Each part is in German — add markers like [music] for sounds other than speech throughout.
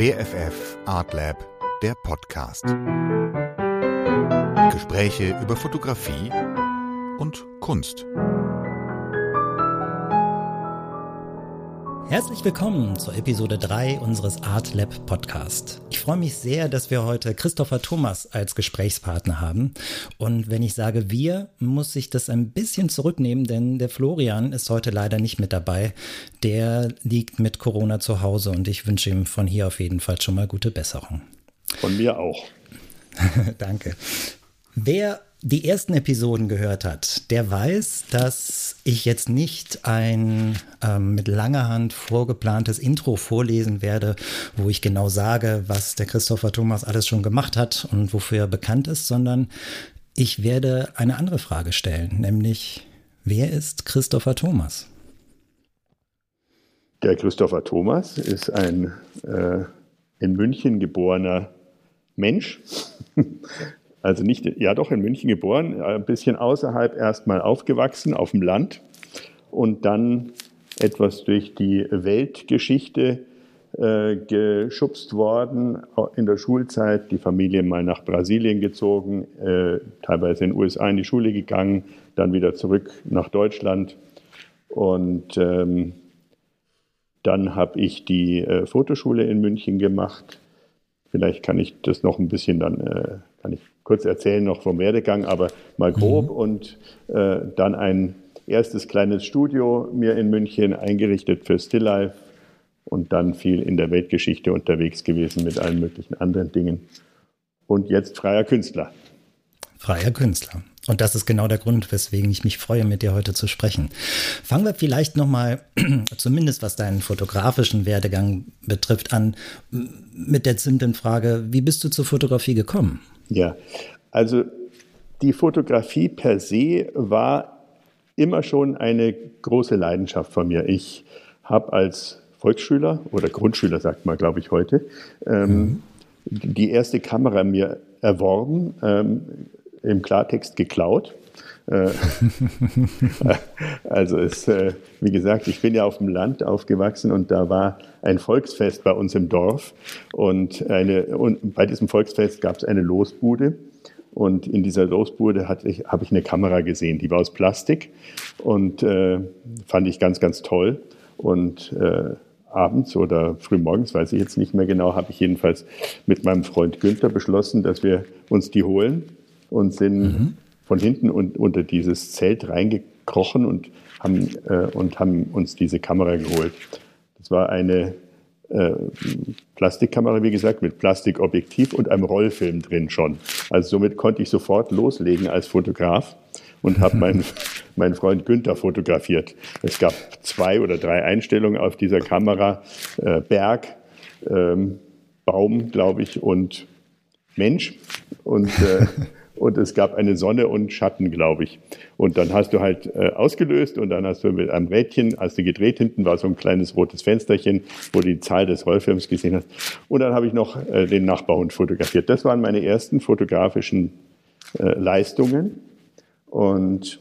BFF Art Lab, der Podcast. Gespräche über Fotografie und Kunst. Herzlich willkommen zur Episode 3 unseres Art Lab Podcast. Ich freue mich sehr, dass wir heute Christopher Thomas als Gesprächspartner haben. Und wenn ich sage wir, muss ich das ein bisschen zurücknehmen, denn der Florian ist heute leider nicht mit dabei. Der liegt mit Corona zu Hause und ich wünsche ihm von hier auf jeden Fall schon mal gute Besserung. Von mir auch. [laughs] Danke. Wer die ersten Episoden gehört hat, der weiß, dass ich jetzt nicht ein ähm, mit langer Hand vorgeplantes Intro vorlesen werde, wo ich genau sage, was der Christopher Thomas alles schon gemacht hat und wofür er bekannt ist, sondern ich werde eine andere Frage stellen, nämlich wer ist Christopher Thomas? Der Christopher Thomas ist ein äh, in München geborener Mensch, also nicht, ja doch in München geboren, ein bisschen außerhalb erstmal aufgewachsen, auf dem Land und dann etwas durch die Weltgeschichte äh, geschubst worden, in der Schulzeit, die Familie mal nach Brasilien gezogen, äh, teilweise in den USA in die Schule gegangen, dann wieder zurück nach Deutschland und ähm, dann habe ich die äh, Fotoschule in München gemacht. Vielleicht kann ich das noch ein bisschen dann, äh, kurz erzählen noch vom Werdegang, aber mal grob. Mhm. Und äh, dann ein erstes kleines Studio mir in München eingerichtet für Stilllife und dann viel in der Weltgeschichte unterwegs gewesen mit allen möglichen anderen Dingen. Und jetzt freier Künstler. Freier Künstler. Und das ist genau der Grund, weswegen ich mich freue, mit dir heute zu sprechen. Fangen wir vielleicht nochmal, [clears throat] zumindest was deinen fotografischen Werdegang betrifft, an mit der simplen Frage, wie bist du zur Fotografie gekommen? Ja, also die Fotografie per se war immer schon eine große Leidenschaft von mir. Ich habe als Volksschüler oder Grundschüler, sagt man, glaube ich, heute, ähm, mhm. die erste Kamera mir erworben, ähm, im Klartext geklaut. Äh, [laughs] also es, äh, wie gesagt, ich bin ja auf dem Land aufgewachsen und da war ein Volksfest bei uns im Dorf und, eine, und bei diesem Volksfest gab es eine Losbude und in dieser Losbude ich, habe ich eine Kamera gesehen, die war aus Plastik und äh, fand ich ganz, ganz toll und äh, abends oder frühmorgens, weiß ich jetzt nicht mehr genau, habe ich jedenfalls mit meinem Freund Günther beschlossen, dass wir uns die holen und sind mhm von hinten und unter dieses Zelt reingekrochen und haben, äh, und haben uns diese Kamera geholt. Das war eine äh, Plastikkamera, wie gesagt, mit Plastikobjektiv und einem Rollfilm drin schon. Also somit konnte ich sofort loslegen als Fotograf und habe meinen [laughs] mein Freund Günther fotografiert. Es gab zwei oder drei Einstellungen auf dieser Kamera. Äh, Berg, ähm, Baum, glaube ich, und Mensch. Und äh, [laughs] und es gab eine Sonne und Schatten, glaube ich. Und dann hast du halt äh, ausgelöst und dann hast du mit einem Rädchen, hast du gedreht, hinten war so ein kleines rotes Fensterchen, wo du die Zahl des Rollfilms gesehen hast. Und dann habe ich noch äh, den Nachbarhund fotografiert. Das waren meine ersten fotografischen äh, Leistungen. Und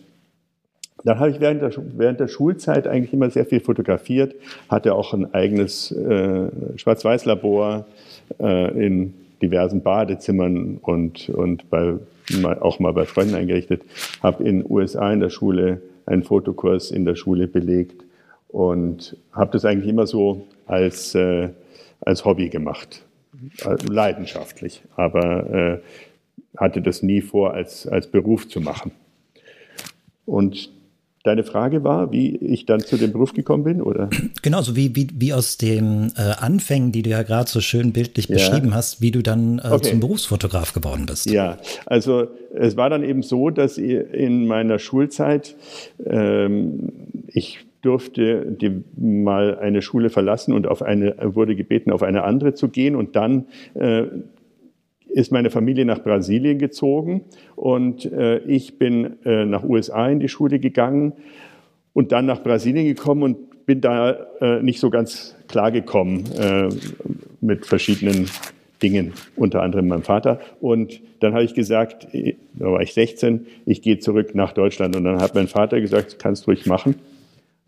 dann habe ich während der, während der Schulzeit eigentlich immer sehr viel fotografiert, hatte auch ein eigenes äh, Schwarz-Weiß-Labor äh, in diversen Badezimmern und, und bei auch mal bei Freunden eingerichtet, habe in den USA in der Schule einen Fotokurs in der Schule belegt und habe das eigentlich immer so als, äh, als Hobby gemacht, äh, leidenschaftlich, aber äh, hatte das nie vor, als, als Beruf zu machen. Und Deine Frage war, wie ich dann zu dem Beruf gekommen bin, oder? Genau, so wie, wie, wie aus den äh, Anfängen, die du ja gerade so schön bildlich ja. beschrieben hast, wie du dann äh, okay. zum Berufsfotograf geworden bist. Ja, also es war dann eben so, dass in meiner Schulzeit ähm, ich durfte die, mal eine Schule verlassen und auf eine wurde gebeten, auf eine andere zu gehen und dann äh, ist meine Familie nach Brasilien gezogen und äh, ich bin äh, nach USA in die Schule gegangen und dann nach Brasilien gekommen und bin da äh, nicht so ganz klar gekommen äh, mit verschiedenen Dingen, unter anderem meinem Vater. Und dann habe ich gesagt, da war ich 16, ich gehe zurück nach Deutschland. Und dann hat mein Vater gesagt, kannst du ruhig machen,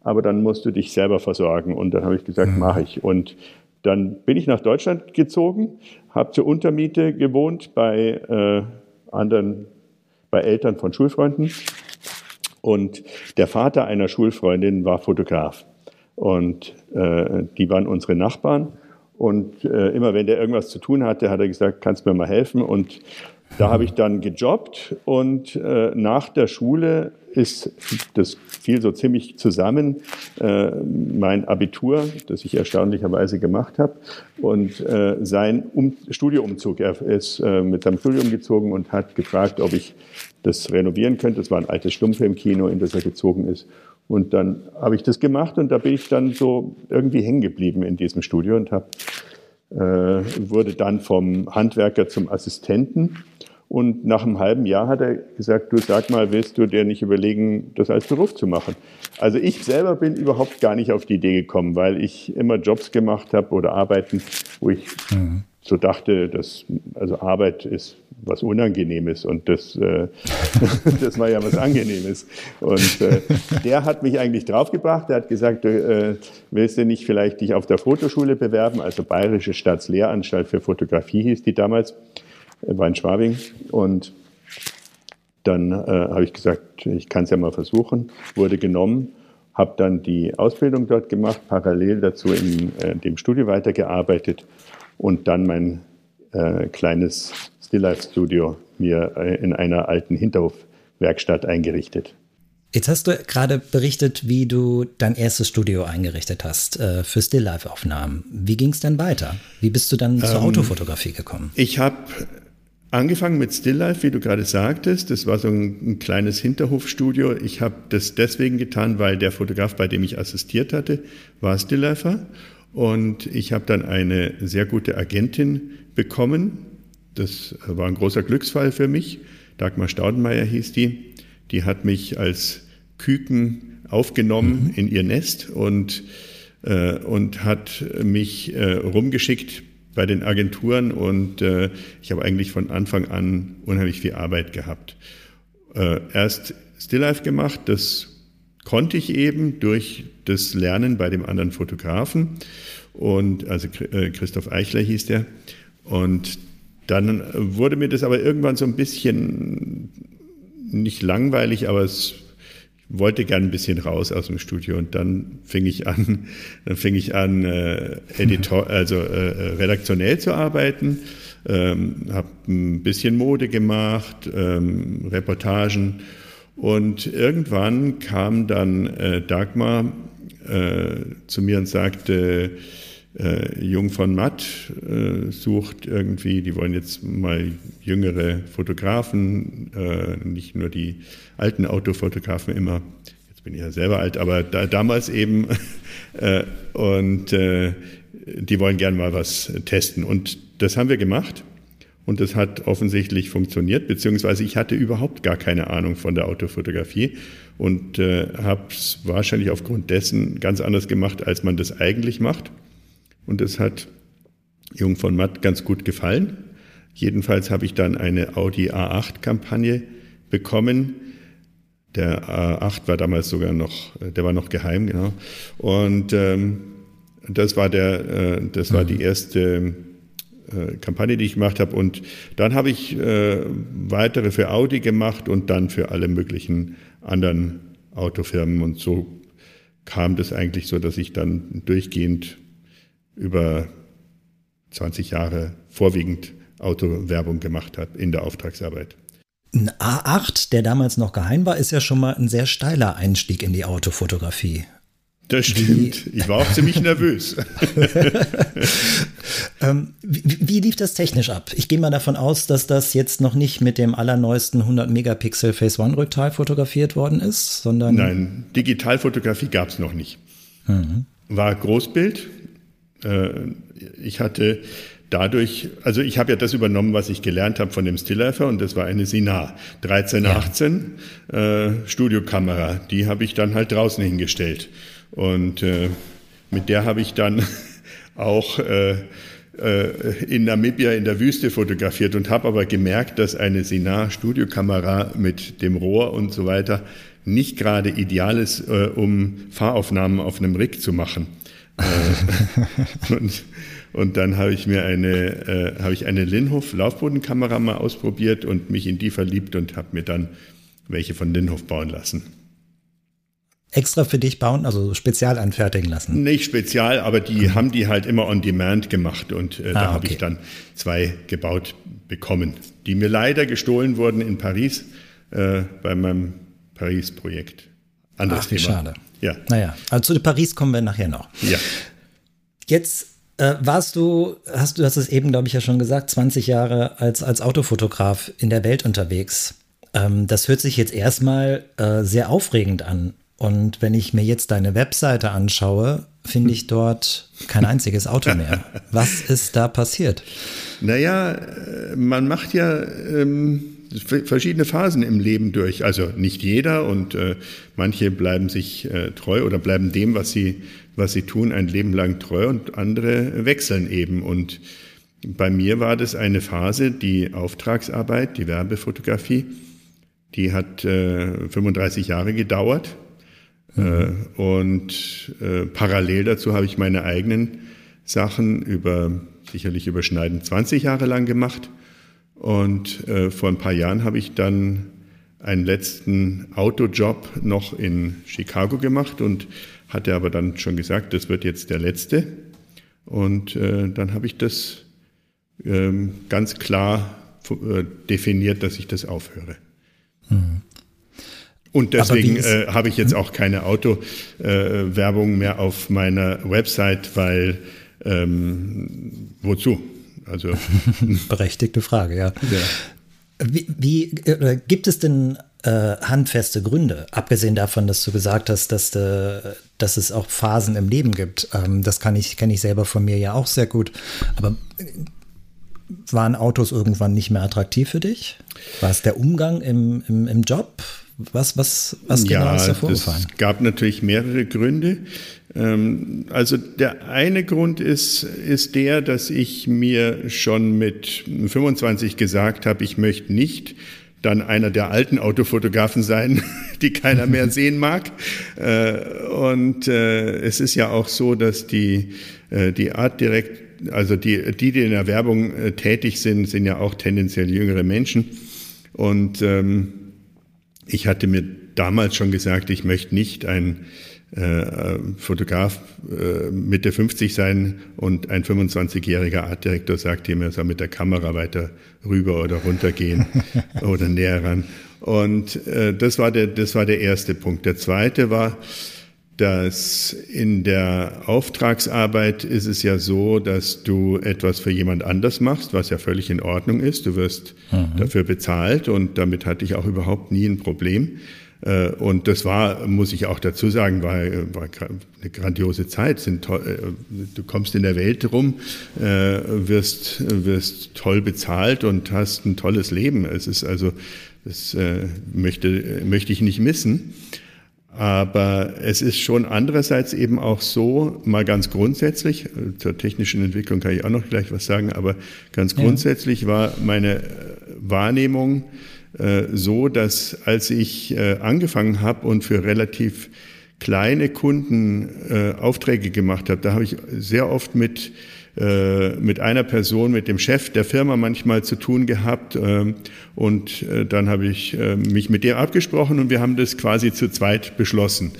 aber dann musst du dich selber versorgen. Und dann habe ich gesagt, mhm. mache ich. Und dann bin ich nach Deutschland gezogen, habe zur Untermiete gewohnt bei äh, anderen, bei Eltern von Schulfreunden. Und der Vater einer Schulfreundin war Fotograf. Und äh, die waren unsere Nachbarn. Und äh, immer wenn der irgendwas zu tun hatte, hat er gesagt, kannst du mir mal helfen? Und da habe ich dann gejobbt und äh, nach der Schule ist das fiel so ziemlich zusammen, äh, mein Abitur, das ich erstaunlicherweise gemacht habe, und äh, sein um Studioumzug. Er ist äh, mit seinem Studium gezogen und hat gefragt, ob ich das renovieren könnte. Das war ein altes Stummfilmkino, in das er gezogen ist. Und dann habe ich das gemacht und da bin ich dann so irgendwie hängen geblieben in diesem Studio und habe äh, wurde dann vom Handwerker zum Assistenten und nach einem halben Jahr hat er gesagt, du sag mal, willst du dir nicht überlegen, das als Beruf zu machen? Also ich selber bin überhaupt gar nicht auf die Idee gekommen, weil ich immer Jobs gemacht habe oder Arbeiten, wo ich mhm. so dachte, dass also Arbeit ist was Unangenehmes und das, äh, [laughs] das war ja was Angenehmes. Und äh, der hat mich eigentlich draufgebracht. Er hat gesagt, du äh, willst du nicht vielleicht dich auf der Fotoschule bewerben, also Bayerische Staatslehranstalt für Fotografie hieß die damals war in Schwabing. Und dann äh, habe ich gesagt, ich kann es ja mal versuchen, wurde genommen, habe dann die Ausbildung dort gemacht, parallel dazu in äh, dem Studio weitergearbeitet und dann mein äh, kleines Stilllife-Studio mir äh, in einer alten Hinterhofwerkstatt eingerichtet. Jetzt hast du gerade berichtet, wie du dein erstes Studio eingerichtet hast äh, für Stilllife-Aufnahmen. Wie ging es denn weiter? Wie bist du dann ähm, zur Autofotografie gekommen? Ich habe Angefangen mit Stilllife, wie du gerade sagtest, das war so ein, ein kleines Hinterhofstudio. Ich habe das deswegen getan, weil der Fotograf, bei dem ich assistiert hatte, war Stilllifer. Und ich habe dann eine sehr gute Agentin bekommen. Das war ein großer Glücksfall für mich. Dagmar Staudenmeier hieß die. Die hat mich als Küken aufgenommen mhm. in ihr Nest und, äh, und hat mich äh, rumgeschickt bei den Agenturen und äh, ich habe eigentlich von Anfang an unheimlich viel Arbeit gehabt. Äh, erst Stilllife gemacht, das konnte ich eben durch das Lernen bei dem anderen Fotografen und also äh, Christoph Eichler hieß der und dann wurde mir das aber irgendwann so ein bisschen nicht langweilig, aber es wollte gern ein bisschen raus aus dem Studio und dann fing ich an, dann fing ich an, äh, Editor, also äh, redaktionell zu arbeiten, ähm, habe ein bisschen Mode gemacht, ähm, Reportagen. Und irgendwann kam dann äh, Dagmar äh, zu mir und sagte, äh, Jung von Matt äh, sucht irgendwie, die wollen jetzt mal jüngere Fotografen, äh, nicht nur die alten Autofotografen immer, jetzt bin ich ja selber alt, aber da, damals eben, [laughs] äh, und äh, die wollen gern mal was testen. Und das haben wir gemacht. Und das hat offensichtlich funktioniert, beziehungsweise ich hatte überhaupt gar keine Ahnung von der Autofotografie und äh, habe es wahrscheinlich aufgrund dessen ganz anders gemacht, als man das eigentlich macht. Und das hat Jung von Matt ganz gut gefallen. Jedenfalls habe ich dann eine Audi A8-Kampagne bekommen. Der A8 war damals sogar noch, der war noch geheim, genau. Und ähm, das war der, äh, das war die mhm. erste äh, Kampagne, die ich gemacht habe. Und dann habe ich äh, weitere für Audi gemacht und dann für alle möglichen anderen Autofirmen. Und so kam das eigentlich so, dass ich dann durchgehend über 20 Jahre vorwiegend Autowerbung gemacht habe in der Auftragsarbeit. Ein A8, der damals noch geheim war, ist ja schon mal ein sehr steiler Einstieg in die Autofotografie. Das stimmt. Wie, ich war auch ziemlich nervös. [laughs] ähm, wie, wie, lief das technisch ab? Ich gehe mal davon aus, dass das jetzt noch nicht mit dem allerneuesten 100 Megapixel Phase One Rückteil fotografiert worden ist, sondern. Nein, Digitalfotografie gab es noch nicht. Mhm. War Großbild, ich hatte dadurch, also ich habe ja das übernommen, was ich gelernt habe von dem Stilllifer und das war eine Sinar 1318 ja. äh, Studiokamera. Die habe ich dann halt draußen hingestellt und äh, mit der habe ich dann [laughs] auch äh, äh, in Namibia in der Wüste fotografiert und habe aber gemerkt, dass eine Sinar Studiokamera mit dem Rohr und so weiter nicht gerade ideal ist, äh, um Fahraufnahmen auf einem Rig zu machen. Äh, [laughs] und, und, dann habe ich mir eine, äh, habe ich eine Linhof Laufbodenkamera mal ausprobiert und mich in die verliebt und habe mir dann welche von Linhof bauen lassen. Extra für dich bauen, also spezial anfertigen lassen? Nicht spezial, aber die mhm. haben die halt immer on demand gemacht und äh, ah, da habe okay. ich dann zwei gebaut bekommen, die mir leider gestohlen wurden in Paris äh, bei meinem Paris-Projekt. Anderes Ach, Thema. schade. Ja. Naja, also zu Paris kommen wir nachher noch. Ja. Jetzt äh, warst du, hast du hast es eben, glaube ich, ja schon gesagt, 20 Jahre als, als Autofotograf in der Welt unterwegs. Ähm, das hört sich jetzt erstmal äh, sehr aufregend an. Und wenn ich mir jetzt deine Webseite anschaue, finde ich dort kein einziges Auto [laughs] mehr. Was ist da passiert? Naja, äh, man macht ja ähm, verschiedene Phasen im Leben durch. Also nicht jeder und äh, manche bleiben sich äh, treu oder bleiben dem, was sie, was sie tun, ein Leben lang treu und andere wechseln eben. Und bei mir war das eine Phase, die Auftragsarbeit, die Werbefotografie, die hat äh, 35 Jahre gedauert. Mhm. Äh, und äh, parallel dazu habe ich meine eigenen Sachen über sicherlich überschneidend 20 Jahre lang gemacht. Und äh, vor ein paar Jahren habe ich dann einen letzten Autojob noch in Chicago gemacht und hatte aber dann schon gesagt, das wird jetzt der letzte. Und äh, dann habe ich das ähm, ganz klar äh, definiert, dass ich das aufhöre. Mhm. Und deswegen äh, habe ich jetzt hm? auch keine Autowerbung äh, mehr auf meiner Website, weil ähm, wozu? Also [laughs] berechtigte Frage, ja. ja. Wie, wie äh, gibt es denn äh, handfeste Gründe, abgesehen davon, dass du gesagt hast, dass, äh, dass es auch Phasen im Leben gibt? Ähm, das kann ich kenne ich selber von mir ja auch sehr gut. Aber äh, waren Autos irgendwann nicht mehr attraktiv für dich? War es der Umgang im, im, im Job? Was, was, was genau ja, ist da vorgefallen? Es gab natürlich mehrere Gründe. Ähm, also der eine Grund ist, ist der, dass ich mir schon mit 25 gesagt habe, ich möchte nicht dann einer der alten Autofotografen sein, [laughs] die keiner mehr [laughs] sehen mag. Äh, und äh, es ist ja auch so, dass die, äh, die Art direkt, also die, die, die in der Werbung tätig sind, sind ja auch tendenziell jüngere Menschen. Und ähm, ich hatte mir damals schon gesagt, ich möchte nicht ein äh, Fotograf äh, Mitte 50 sein und ein 25-jähriger Artdirektor sagt ihm, er soll mit der Kamera weiter rüber oder runter gehen [laughs] oder näher ran. Und äh, das, war der, das war der erste Punkt. Der zweite war, dass in der Auftragsarbeit ist es ja so, dass du etwas für jemand anders machst, was ja völlig in Ordnung ist. Du wirst mhm. dafür bezahlt und damit hatte ich auch überhaupt nie ein Problem. Äh, und das war, muss ich auch dazu sagen, war, war eine grandiose Zeit. Sind toll, äh, du kommst in der Welt rum, äh, wirst, wirst toll bezahlt und hast ein tolles Leben. Es ist also, das möchte, möchte ich nicht missen. Aber es ist schon andererseits eben auch so, mal ganz grundsätzlich, zur technischen Entwicklung kann ich auch noch gleich was sagen, aber ganz grundsätzlich war meine Wahrnehmung, äh, so, dass als ich äh, angefangen habe und für relativ kleine Kunden äh, Aufträge gemacht habe, da habe ich sehr oft mit mit einer Person, mit dem Chef der Firma manchmal zu tun gehabt. Ähm, und dann habe ich mich mit dem abgesprochen und wir haben das quasi zu zweit beschlossen.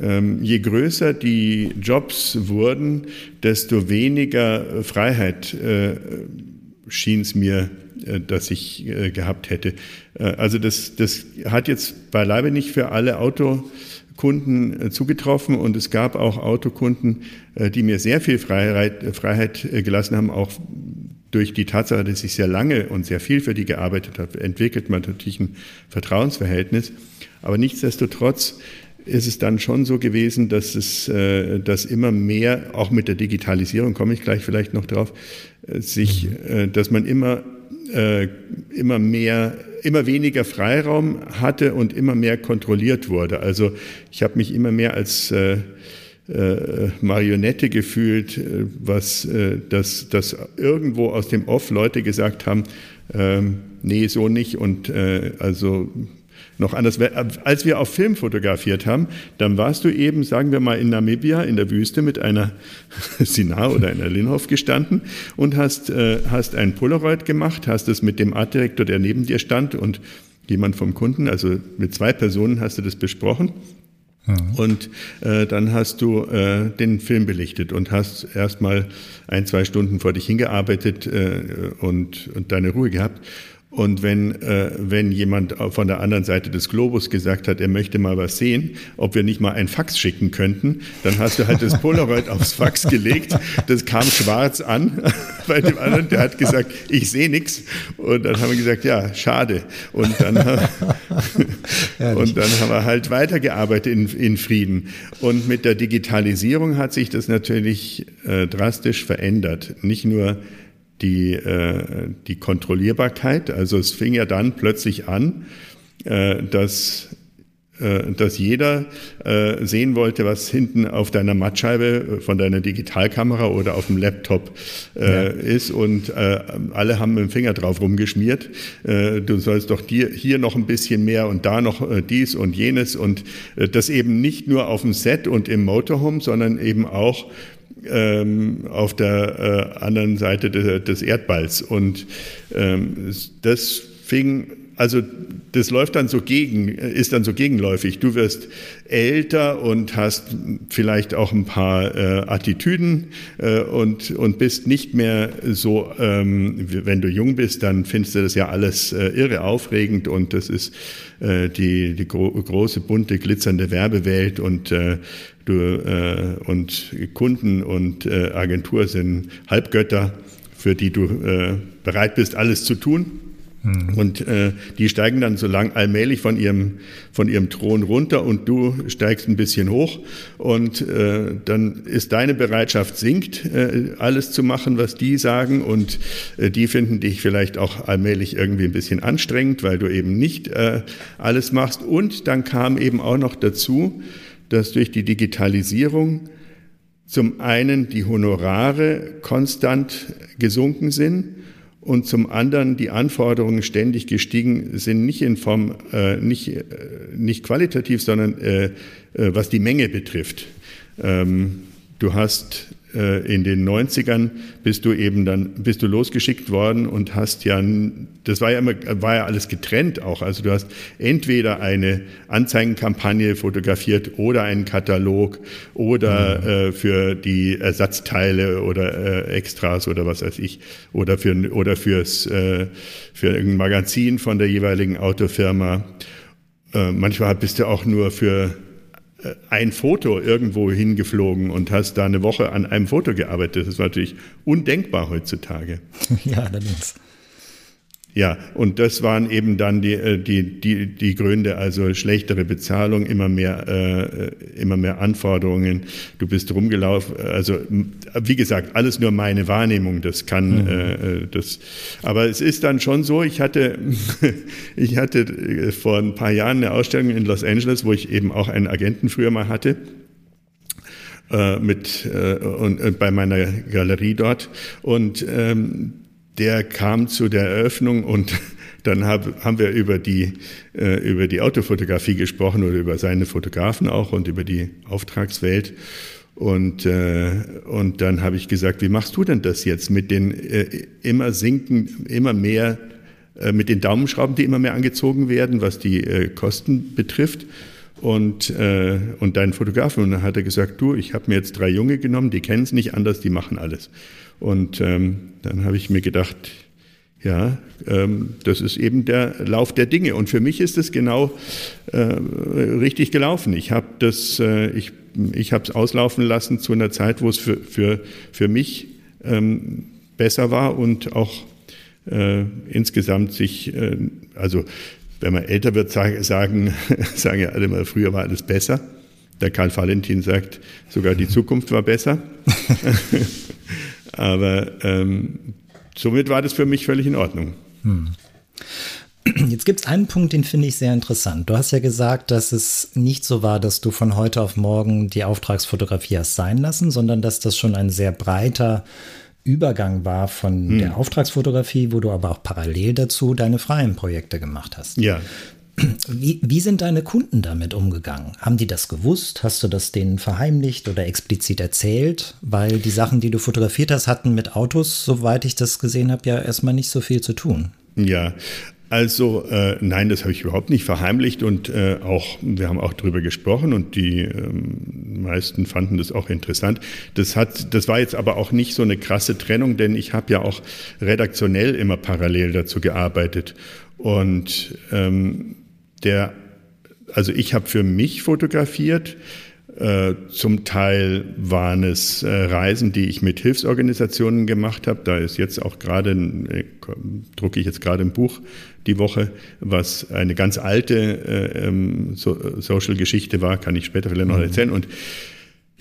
Ähm, je größer die Jobs wurden, desto weniger Freiheit schien es mir, dass ich gehabt hätte. Äh, also das, das hat jetzt beileibe nicht für alle Autokunden äh, zugetroffen und es gab auch Autokunden, äh, die mir sehr viel Freiheit, Freiheit gelassen haben, auch durch die Tatsache, dass ich sehr lange und sehr viel für die gearbeitet habe, entwickelt man natürlich ein Vertrauensverhältnis. Aber nichtsdestotrotz ist es dann schon so gewesen, dass es, dass immer mehr, auch mit der Digitalisierung komme ich gleich vielleicht noch drauf, sich, dass man immer, immer mehr immer weniger Freiraum hatte und immer mehr kontrolliert wurde. Also ich habe mich immer mehr als äh, äh, Marionette gefühlt, äh, was äh, dass, dass irgendwo aus dem Off Leute gesagt haben, ähm, nee, so nicht und äh, also noch anders. Als wir auf Film fotografiert haben, dann warst du eben, sagen wir mal, in Namibia in der Wüste mit einer [laughs] Sinar oder einer Linhof gestanden und hast, äh, hast ein Polaroid gemacht, hast es mit dem Artdirektor, der neben dir stand und jemand vom Kunden, also mit zwei Personen hast du das besprochen. Und äh, dann hast du äh, den Film belichtet und hast erstmal ein, zwei Stunden vor dich hingearbeitet äh, und, und deine Ruhe gehabt. Und wenn, äh, wenn jemand von der anderen Seite des Globus gesagt hat, er möchte mal was sehen, ob wir nicht mal ein Fax schicken könnten, dann hast du halt das [laughs] Polaroid aufs Fax gelegt. Das kam schwarz an [laughs] bei dem anderen. Der hat gesagt, ich sehe nichts. Und dann haben wir gesagt, ja, schade. Und dann, [laughs] und dann haben wir halt weitergearbeitet in, in Frieden. Und mit der Digitalisierung hat sich das natürlich äh, drastisch verändert. Nicht nur die, äh, die Kontrollierbarkeit. Also es fing ja dann plötzlich an, äh, dass äh, dass jeder äh, sehen wollte, was hinten auf deiner Mattscheibe von deiner Digitalkamera oder auf dem Laptop äh, ja. ist und äh, alle haben mit dem Finger drauf rumgeschmiert. Äh, du sollst doch dir hier noch ein bisschen mehr und da noch äh, dies und jenes und äh, das eben nicht nur auf dem Set und im Motorhome, sondern eben auch ähm, auf der äh, anderen Seite de, des Erdballs. Und ähm, das fing, also das läuft dann so gegen, ist dann so gegenläufig. Du wirst älter und hast vielleicht auch ein paar äh, Attitüden äh, und, und bist nicht mehr so, ähm, wenn du jung bist, dann findest du das ja alles äh, irre aufregend und das ist äh, die, die gro große, bunte, glitzernde Werbewelt und äh, du, äh, und Kunden und äh, Agentur sind Halbgötter, für die du äh, bereit bist, alles zu tun. Mhm. Und äh, die steigen dann so lang allmählich von ihrem, von ihrem Thron runter und du steigst ein bisschen hoch und äh, dann ist deine Bereitschaft sinkt, äh, alles zu machen, was die sagen und die finden dich vielleicht auch allmählich irgendwie ein bisschen anstrengend, weil du eben nicht alles machst. Und dann kam eben auch noch dazu, dass durch die Digitalisierung zum einen die Honorare konstant gesunken sind und zum anderen die Anforderungen ständig gestiegen sind, nicht in Form, äh, nicht, äh, nicht qualitativ, sondern äh, äh, was die Menge betrifft. Ähm, du hast in den 90ern bist du eben dann, bist du losgeschickt worden und hast ja, das war ja immer, war ja alles getrennt auch. Also du hast entweder eine Anzeigenkampagne fotografiert oder einen Katalog oder mhm. äh, für die Ersatzteile oder äh, Extras oder was weiß ich oder für, oder fürs, äh, für irgendein Magazin von der jeweiligen Autofirma. Äh, manchmal bist du auch nur für äh, ein Foto irgendwo hingeflogen und hast da eine Woche an einem Foto gearbeitet. Das ist natürlich undenkbar heutzutage. [laughs] Ja, allerdings. Ja, und das waren eben dann die, äh, die, die, die Gründe, also schlechtere Bezahlung, immer mehr, äh, immer mehr Anforderungen. Du bist rumgelaufen, also wie gesagt, alles nur meine Wahrnehmung, das kann, mhm. äh, das, aber es ist dann schon so, ich hatte, [laughs] ich hatte vor ein paar Jahren eine Ausstellung in Los Angeles, wo ich eben auch einen Agenten früher mal hatte äh, mit äh, und äh, bei meiner Galerie dort und ähm, der kam zu der Eröffnung und [laughs] dann hab, haben wir über die, äh, über die Autofotografie gesprochen oder über seine Fotografen auch und über die Auftragswelt. Und, äh, und dann habe ich gesagt, wie machst du denn das jetzt mit den äh, immer sinken, immer mehr, äh, mit den Daumenschrauben, die immer mehr angezogen werden, was die äh, Kosten betrifft? Und, äh, und deinen Fotografen. Und dann hat er gesagt, du, ich habe mir jetzt drei Junge genommen, die kennen es nicht anders, die machen alles. Und ähm, dann habe ich mir gedacht, ja, ähm, das ist eben der Lauf der Dinge. Und für mich ist es genau äh, richtig gelaufen. Ich habe das, äh, ich, ich habe es auslaufen lassen zu einer Zeit, wo es für, für, für mich ähm, besser war und auch äh, insgesamt sich, äh, also wenn man älter wird, sagen, [laughs] sagen, ja alle mal, früher war alles besser. Der Karl Valentin sagt, sogar die Zukunft war besser. [laughs] Aber ähm, somit war das für mich völlig in Ordnung. Hm. Jetzt gibt es einen Punkt, den finde ich sehr interessant. Du hast ja gesagt, dass es nicht so war, dass du von heute auf morgen die Auftragsfotografie hast sein lassen, sondern dass das schon ein sehr breiter Übergang war von hm. der Auftragsfotografie, wo du aber auch parallel dazu deine freien Projekte gemacht hast. Ja. Wie, wie sind deine Kunden damit umgegangen? Haben die das gewusst? Hast du das denen verheimlicht oder explizit erzählt? Weil die Sachen, die du fotografiert hast, hatten mit Autos, soweit ich das gesehen habe, ja erstmal nicht so viel zu tun. Ja, also äh, nein, das habe ich überhaupt nicht verheimlicht und äh, auch wir haben auch darüber gesprochen und die ähm, meisten fanden das auch interessant. Das hat, das war jetzt aber auch nicht so eine krasse Trennung, denn ich habe ja auch redaktionell immer parallel dazu gearbeitet und ähm, der, also ich habe für mich fotografiert zum Teil waren es äh, Reisen, die ich mit Hilfsorganisationen gemacht habe. Da ist jetzt auch gerade, äh, drucke ich jetzt gerade ein Buch die Woche, was eine ganz alte ähm, Social-Geschichte war, kann ich später vielleicht noch mhm. erzählen. Und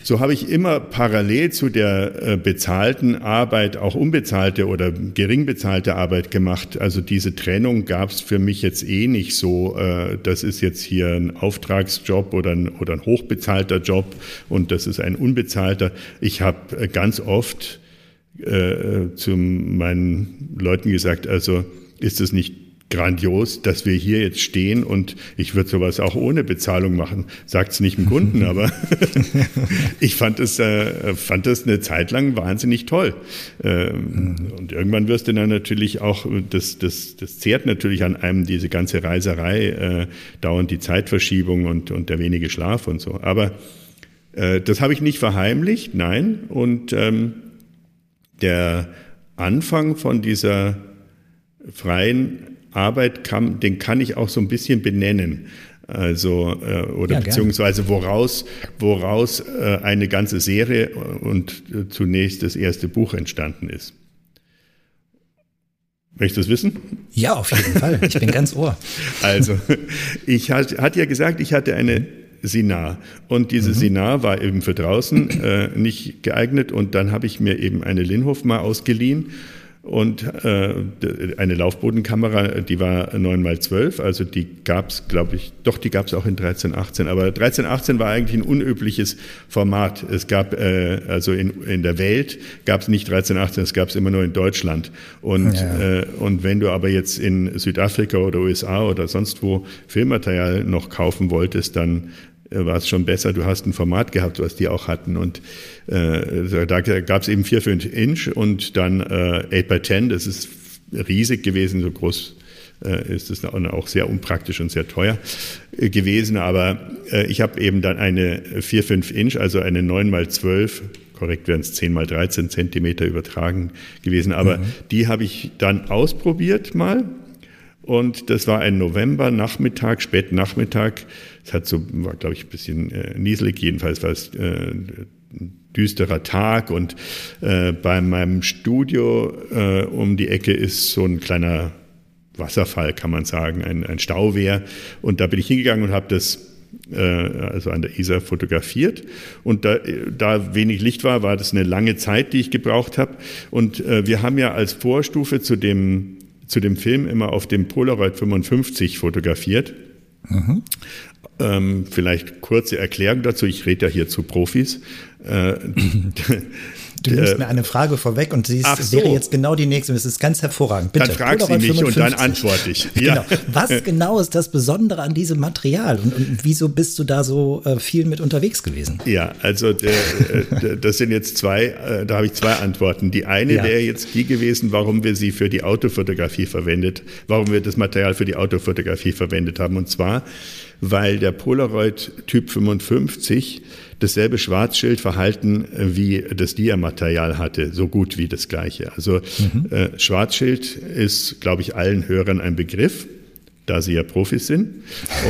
so habe ich immer parallel zu der äh, bezahlten Arbeit auch unbezahlte oder gering bezahlte Arbeit gemacht. Also diese Trennung gab es für mich jetzt eh nicht so. Äh, das ist jetzt hier ein Auftragsjob oder ein, oder ein hochbezahlter Job und das ist ein unbezahlter. Ich habe äh, ganz oft äh, zu meinen Leuten gesagt, also ist es nicht grandios, dass wir hier jetzt stehen und ich würde sowas auch ohne Bezahlung machen. Sagt es nicht dem Kunden, [laughs] aber [laughs] ich fand es, äh, fand es eine Zeit lang wahnsinnig toll. Ähm, und irgendwann wirst du dann natürlich auch, das, das, das zehrt natürlich an einem diese ganze Reiserei, äh, dauernd die Zeitverschiebung und, und der wenige Schlaf und so. Aber äh, das habe ich nicht verheimlicht, nein. Und ähm, der Anfang von dieser freien Arbeit kann, den kann ich auch so ein bisschen benennen. Also äh, oder ja, beziehungsweise woraus woraus äh, eine ganze Serie und äh, zunächst das erste Buch entstanden ist. Möchtest du es wissen? Ja, auf jeden Fall. Ich bin ganz ohr. [laughs] Also, ich hatte hat ja gesagt, ich hatte eine Sinar. Und diese mhm. Sinar war eben für draußen äh, nicht geeignet. Und dann habe ich mir eben eine Linhof mal ausgeliehen und äh, eine Laufbodenkamera, die war 9x12, also die gab es, glaube ich, doch, die gab es auch in 1318, aber 1318 war eigentlich ein unübliches Format. Es gab, äh, also in, in der Welt gab es nicht 1318, es gab es immer nur in Deutschland. Und, ja. äh, und wenn du aber jetzt in Südafrika oder USA oder sonst wo Filmmaterial noch kaufen wolltest, dann war es schon besser, du hast ein Format gehabt, was die auch hatten. Und äh, da gab es eben 4, 5 Inch und dann äh, 8 by 10, das ist riesig gewesen, so groß äh, ist es auch sehr unpraktisch und sehr teuer äh, gewesen. Aber äh, ich habe eben dann eine 4, 5 Inch, also eine 9 mal 12 korrekt wären es 10 mal 13 Zentimeter übertragen gewesen. Aber mhm. die habe ich dann ausprobiert mal. Und das war ein November-Nachmittag, Spätnachmittag. Es hat so, war glaube ich ein bisschen äh, nieselig, jedenfalls war es äh, düsterer Tag und äh, bei meinem Studio äh, um die Ecke ist so ein kleiner Wasserfall, kann man sagen, ein, ein Stauwehr und da bin ich hingegangen und habe das äh, also an der Isar fotografiert. Und da, da wenig Licht war, war das eine lange Zeit, die ich gebraucht habe. Und äh, wir haben ja als Vorstufe zu dem, zu dem Film immer auf dem Polaroid 55 fotografiert. Mhm. Ähm, vielleicht kurze Erklärung dazu. Ich rede ja hier zu Profis. Äh, [laughs] Du nimmst äh, mir eine Frage vorweg und sie so. wäre jetzt genau die nächste. Das ist ganz hervorragend. Bitte. Dann frag sie mich 55. und dann antworte ich. [laughs] Ja. Genau. Was genau ist das Besondere an diesem Material und, und wieso bist du da so äh, viel mit unterwegs gewesen? Ja, also der, äh, das sind jetzt zwei, äh, da habe ich zwei Antworten. Die eine ja. wäre jetzt die gewesen, warum wir sie für die Autofotografie verwendet, warum wir das Material für die Autofotografie verwendet haben. Und zwar, weil der Polaroid Typ 55 dasselbe Schwarzschildverhalten äh, wie das Dia-Material hatte, so gut wie das gleiche. Also mhm. äh, Schwarzschild ist, glaube ich, allen Hörern ein Begriff, da sie ja Profis sind.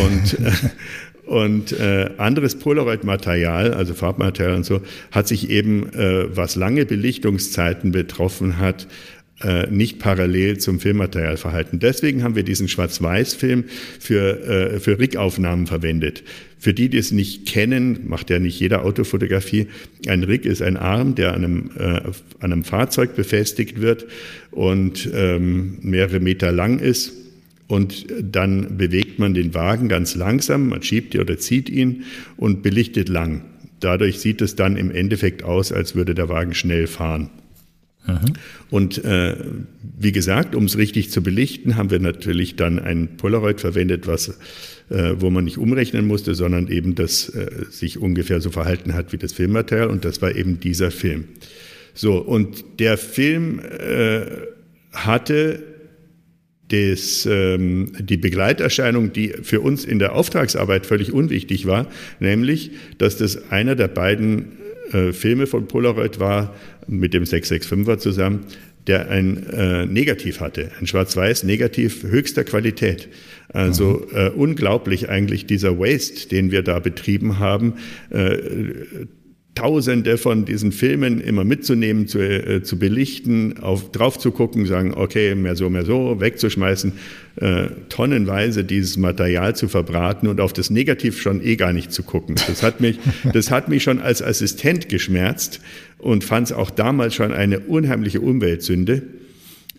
Und äh, [laughs] Und äh, anderes Polaroid-Material, also Farbmaterial und so, hat sich eben, äh, was lange Belichtungszeiten betroffen hat, äh, nicht parallel zum Filmmaterial verhalten. Deswegen haben wir diesen Schwarz-Weiß-Film für, äh, für Rig-Aufnahmen verwendet. Für die, die es nicht kennen, macht ja nicht jeder Autofotografie. Ein Rig ist ein Arm, der an einem, äh, an einem Fahrzeug befestigt wird und ähm, mehrere Meter lang ist. Und dann bewegt man den Wagen ganz langsam, man schiebt ihn oder zieht ihn und belichtet lang. Dadurch sieht es dann im Endeffekt aus, als würde der Wagen schnell fahren. Mhm. Und äh, wie gesagt, um es richtig zu belichten, haben wir natürlich dann ein Polaroid verwendet, was, äh, wo man nicht umrechnen musste, sondern eben das äh, sich ungefähr so verhalten hat wie das Filmmaterial. Und das war eben dieser Film. So, und der Film äh, hatte des, ähm, die Begleiterscheinung, die für uns in der Auftragsarbeit völlig unwichtig war, nämlich, dass das einer der beiden äh, Filme von Polaroid war, mit dem 665er zusammen, der ein äh, Negativ hatte, ein schwarz-weiß Negativ höchster Qualität. Also mhm. äh, unglaublich eigentlich dieser Waste, den wir da betrieben haben, äh, Tausende von diesen Filmen immer mitzunehmen, zu, äh, zu belichten, auf, drauf zu gucken, sagen, okay, mehr so, mehr so, wegzuschmeißen, äh, tonnenweise dieses Material zu verbraten und auf das Negativ schon eh gar nicht zu gucken. Das hat mich, [laughs] das hat mich schon als Assistent geschmerzt und fand es auch damals schon eine unheimliche Umweltsünde.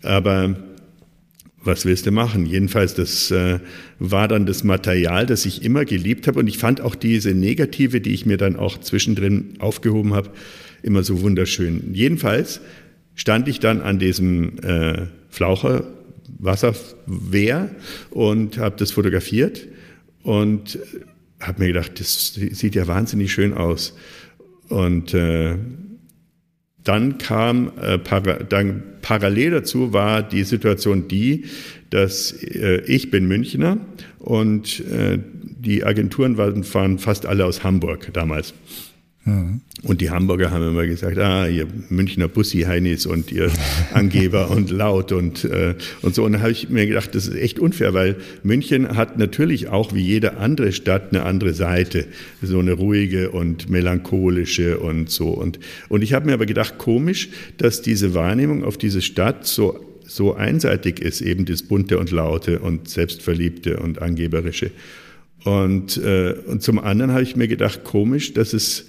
Aber was willst du machen? Jedenfalls, das äh, war dann das Material, das ich immer geliebt habe. Und ich fand auch diese Negative, die ich mir dann auch zwischendrin aufgehoben habe, immer so wunderschön. Jedenfalls stand ich dann an diesem äh, Flaucher Wasserwehr und habe das fotografiert und habe mir gedacht, das sieht ja wahnsinnig schön aus. Und äh, dann kam äh, para, dann parallel dazu war die Situation die, dass äh, ich bin Münchner und äh, die Agenturen waren, waren fast alle aus Hamburg damals. Mhm. Und die Hamburger haben immer gesagt, ah, ihr Münchner Bussi-Heinis und ihr Angeber und laut und, äh, und so. Und da habe ich mir gedacht, das ist echt unfair, weil München hat natürlich auch wie jede andere Stadt eine andere Seite. So eine ruhige und melancholische und so. Und, und ich habe mir aber gedacht, komisch, dass diese Wahrnehmung auf diese Stadt so so einseitig ist, eben das Bunte und Laute und Selbstverliebte und Angeberische. Und, äh, und zum anderen habe ich mir gedacht, komisch, dass es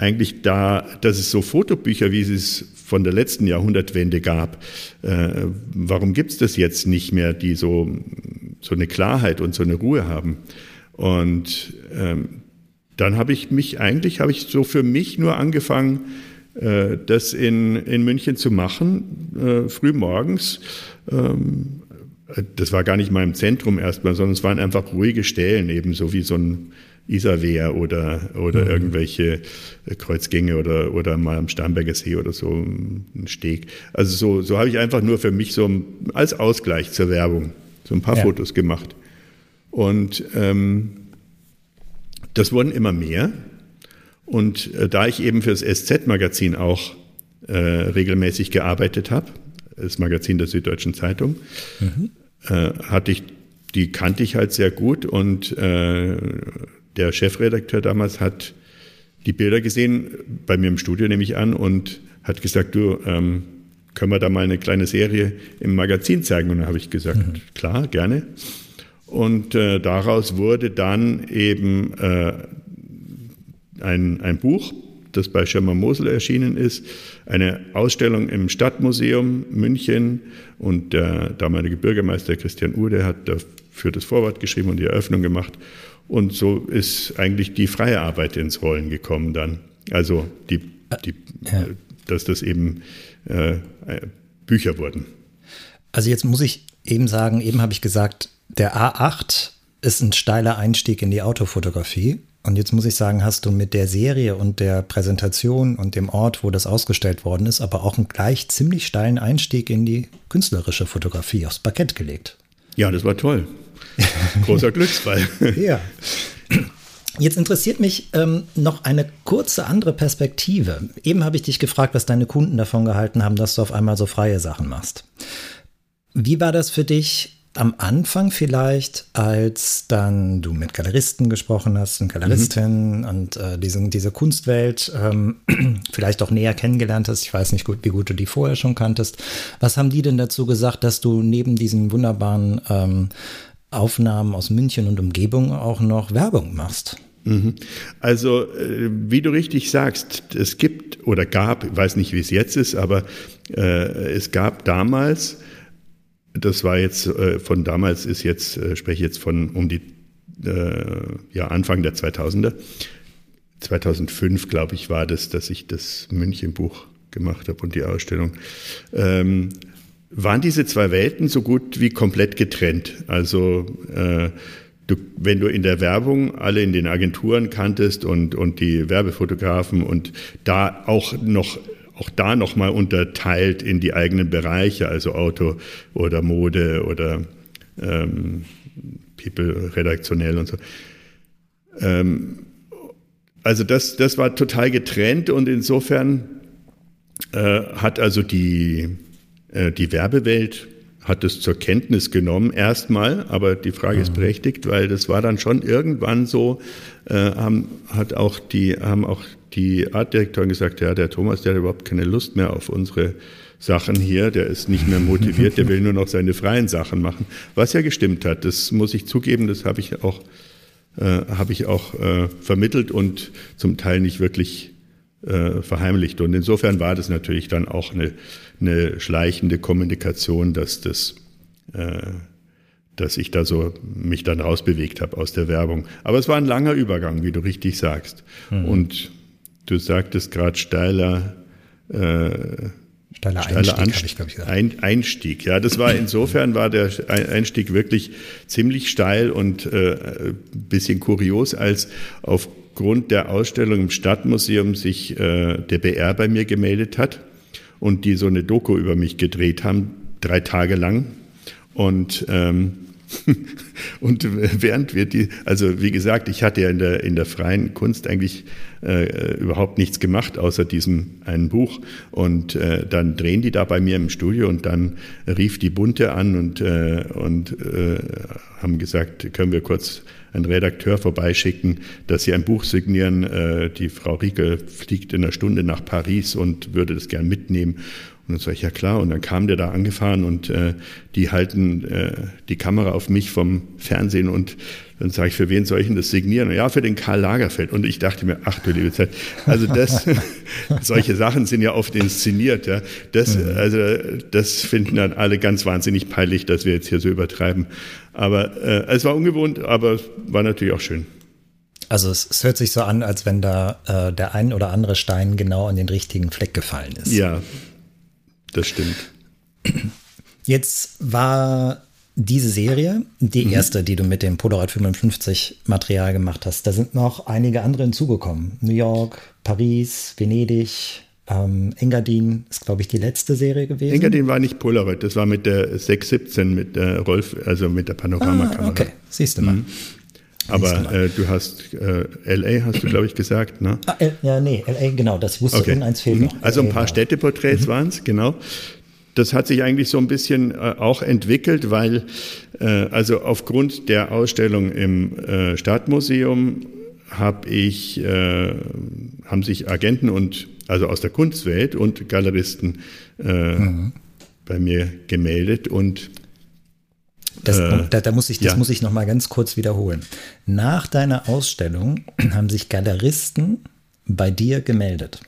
eigentlich da, dass es so Fotobücher, wie es von der letzten Jahrhundertwende gab, äh, warum gibt es das jetzt nicht mehr, die so, so eine Klarheit und so eine Ruhe haben? Und ähm, dann habe ich mich eigentlich, habe ich so für mich nur angefangen, äh, das in, in München zu machen, äh, früh morgens. Ähm, das war gar nicht mal im Zentrum erstmal, sondern es waren einfach ruhige Stellen, eben so wie so ein Isarwehr oder, oder mhm. irgendwelche Kreuzgänge oder, oder mal am Starnberger See oder so ein Steg. Also so, so habe ich einfach nur für mich so als Ausgleich zur Werbung so ein paar ja. Fotos gemacht. Und ähm, das wurden immer mehr. Und äh, da ich eben fürs SZ-Magazin auch äh, regelmäßig gearbeitet habe, das Magazin der Süddeutschen Zeitung, mhm. Äh, hatte ich, die kannte ich halt sehr gut und äh, der Chefredakteur damals hat die Bilder gesehen, bei mir im Studio nehme ich an, und hat gesagt, du, ähm, können wir da mal eine kleine Serie im Magazin zeigen? Und dann habe ich gesagt, mhm. klar, gerne. Und äh, daraus wurde dann eben äh, ein, ein Buch, das bei Schirmer Mosel erschienen ist, eine Ausstellung im Stadtmuseum München und der damalige Bürgermeister Christian Ude hat dafür das Vorwort geschrieben und die Eröffnung gemacht. Und so ist eigentlich die freie Arbeit ins Rollen gekommen dann. Also die, die ja. dass das eben äh, Bücher wurden. Also jetzt muss ich eben sagen, eben habe ich gesagt, der A8 ist ein steiler Einstieg in die Autofotografie. Und jetzt muss ich sagen, hast du mit der Serie und der Präsentation und dem Ort, wo das ausgestellt worden ist, aber auch einen gleich ziemlich steilen Einstieg in die künstlerische Fotografie aufs Parkett gelegt. Ja, das war toll. Großer [laughs] Glücksfall. ja. Jetzt interessiert mich ähm, noch eine kurze andere Perspektive. Eben habe ich dich gefragt, was deine Kunden davon gehalten haben, dass du auf einmal so freie Sachen machst. Wie war das für dich am Anfang vielleicht, als dann du mit Galeristen gesprochen hast und Galeristinnen mhm. und äh, diesen, diese Kunstwelt ähm, [clears throat] vielleicht auch näher kennengelernt hast? Ich weiß nicht, gut, wie gut du die vorher schon kanntest. Was haben die denn dazu gesagt, dass du neben diesen wunderbaren ähm, Aufnahmen aus München und Umgebung auch noch Werbung machst. Mhm. Also, äh, wie du richtig sagst, es gibt oder gab, ich weiß nicht, wie es jetzt ist, aber äh, es gab damals, das war jetzt äh, von damals ist jetzt, äh, spreche jetzt von um die äh, ja, Anfang der 2000er. 2005, glaube ich, war das, dass ich das München-Buch gemacht habe und die Ausstellung, ähm, waren diese zwei Welten so gut wie komplett getrennt. Also äh, du, wenn du in der Werbung alle in den Agenturen kanntest und, und die Werbefotografen und da auch noch auch da nochmal unterteilt in die eigenen Bereiche, also Auto oder Mode oder ähm, People redaktionell und so. Ähm, also das, das war total getrennt und insofern äh, hat also die, äh, die Werbewelt hat es zur Kenntnis genommen, erstmal, aber die Frage mhm. ist berechtigt, weil das war dann schon irgendwann so, äh, haben, hat auch die, haben auch die Artdirektoren gesagt, ja, der Thomas, der hat überhaupt keine Lust mehr auf unsere Sachen hier, der ist nicht mehr motiviert, der will nur noch seine freien Sachen machen, was ja gestimmt hat. Das muss ich zugeben, das habe ich auch, äh, habe ich auch äh, vermittelt und zum Teil nicht wirklich äh, verheimlicht. Und insofern war das natürlich dann auch eine, eine schleichende Kommunikation, dass das äh, dass ich da so mich dann rausbewegt habe aus der Werbung. Aber es war ein langer Übergang, wie du richtig sagst. Mhm. Und du sagtest gerade steiler, äh, steiler, steiler Einstieg, Anst Ein, Einstieg. Ja, das war [clears throat] insofern war der Einstieg wirklich ziemlich steil und äh, bisschen kurios, als aufgrund der Ausstellung im Stadtmuseum sich äh, der BR bei mir gemeldet hat und die so eine Doku über mich gedreht haben, drei Tage lang. Und ähm, [laughs] und während wir die, also wie gesagt, ich hatte ja in der, in der freien Kunst eigentlich äh, überhaupt nichts gemacht, außer diesem einen Buch. Und äh, dann drehen die da bei mir im Studio und dann rief die Bunte an und, äh, und äh, haben gesagt, können wir kurz einen Redakteur vorbeischicken, dass sie ein Buch signieren. Äh, die Frau Rieke fliegt in einer Stunde nach Paris und würde das gern mitnehmen. Und dann sage ich, ja klar. Und dann kam der da angefahren und äh, die halten äh, die Kamera auf mich vom Fernsehen und dann sage ich, für wen soll ich denn das signieren? Ja, für den Karl Lagerfeld. Und ich dachte mir, ach du liebe Zeit, also das, [laughs] solche Sachen sind ja oft inszeniert. Ja. Das, mhm. also das finden dann alle ganz wahnsinnig peinlich, dass wir jetzt hier so übertreiben. Aber äh, es war ungewohnt, aber war natürlich auch schön. Also es, es hört sich so an, als wenn da äh, der ein oder andere Stein genau an den richtigen Fleck gefallen ist. Ja, das stimmt. Jetzt war diese Serie die mhm. erste, die du mit dem Polaroid 55 Material gemacht hast. Da sind noch einige andere hinzugekommen. New York, Paris, Venedig, ähm, Engadin ist, glaube ich, die letzte Serie gewesen. Engadin war nicht Polaroid, das war mit der 617, mit der Rolf, also mit der Panoramakamera. Ah, okay, siehst du mal. Mhm. Aber äh, du hast äh, LA, hast du, glaube ich, gesagt, ne? Ah, ja, nee, LA, genau, das wusste okay. eins fehlt mhm. noch. Also ein paar Städteporträts mhm. waren es, genau. Das hat sich eigentlich so ein bisschen äh, auch entwickelt, weil äh, also aufgrund der Ausstellung im äh, Stadtmuseum habe ich, äh, haben sich Agenten und also aus der Kunstwelt und Galeristen äh, mhm. bei mir gemeldet und das, äh, da, da, muss ich, das ja. muss ich noch mal ganz kurz wiederholen. Nach deiner Ausstellung [clears throat] haben sich Galeristen bei dir gemeldet.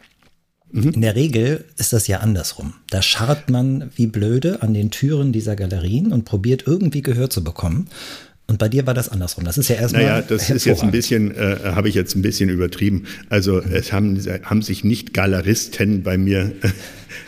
Mhm. In der Regel ist das ja andersrum. Da scharrt man wie blöde an den Türen dieser Galerien und probiert irgendwie Gehör zu bekommen. Und bei dir war das andersrum. Das ist ja erstmal. Naja, das ist jetzt ein bisschen, äh, habe ich jetzt ein bisschen übertrieben. Also es haben, haben sich nicht Galeristen bei mir,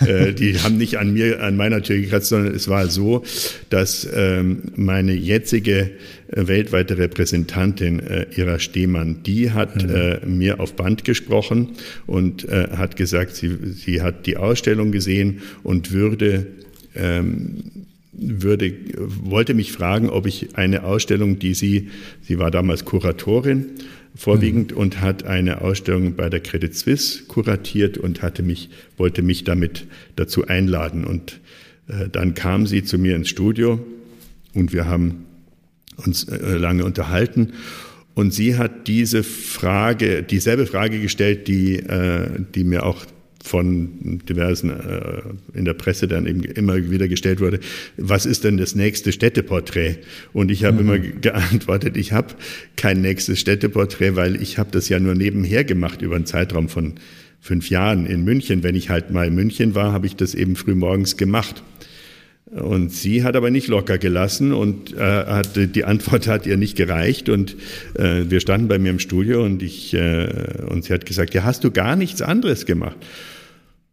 äh, die haben nicht an mir, an meiner Tür gekratzt, sondern es war so, dass ähm, meine jetzige äh, weltweite Repräsentantin äh, Ira Stehmann, die hat mhm. äh, mir auf Band gesprochen und äh, hat gesagt, sie, sie hat die Ausstellung gesehen und würde ähm, würde, wollte mich fragen, ob ich eine Ausstellung, die sie, sie war damals Kuratorin vorwiegend mhm. und hat eine Ausstellung bei der Credit Suisse kuratiert und hatte mich, wollte mich damit dazu einladen. Und äh, dann kam sie zu mir ins Studio und wir haben uns äh, lange unterhalten. Und sie hat diese Frage, dieselbe Frage gestellt, die, äh, die mir auch von diversen äh, in der Presse dann eben immer wieder gestellt wurde, was ist denn das nächste Städteporträt? Und ich habe mhm. immer geantwortet, ich habe kein nächstes Städteporträt, weil ich habe das ja nur nebenher gemacht über einen Zeitraum von fünf Jahren in München. Wenn ich halt mal in München war, habe ich das eben früh morgens gemacht. Und sie hat aber nicht locker gelassen und äh, hat, die Antwort hat ihr nicht gereicht. Und äh, wir standen bei mir im Studio und, ich, äh, und sie hat gesagt, ja, hast du gar nichts anderes gemacht?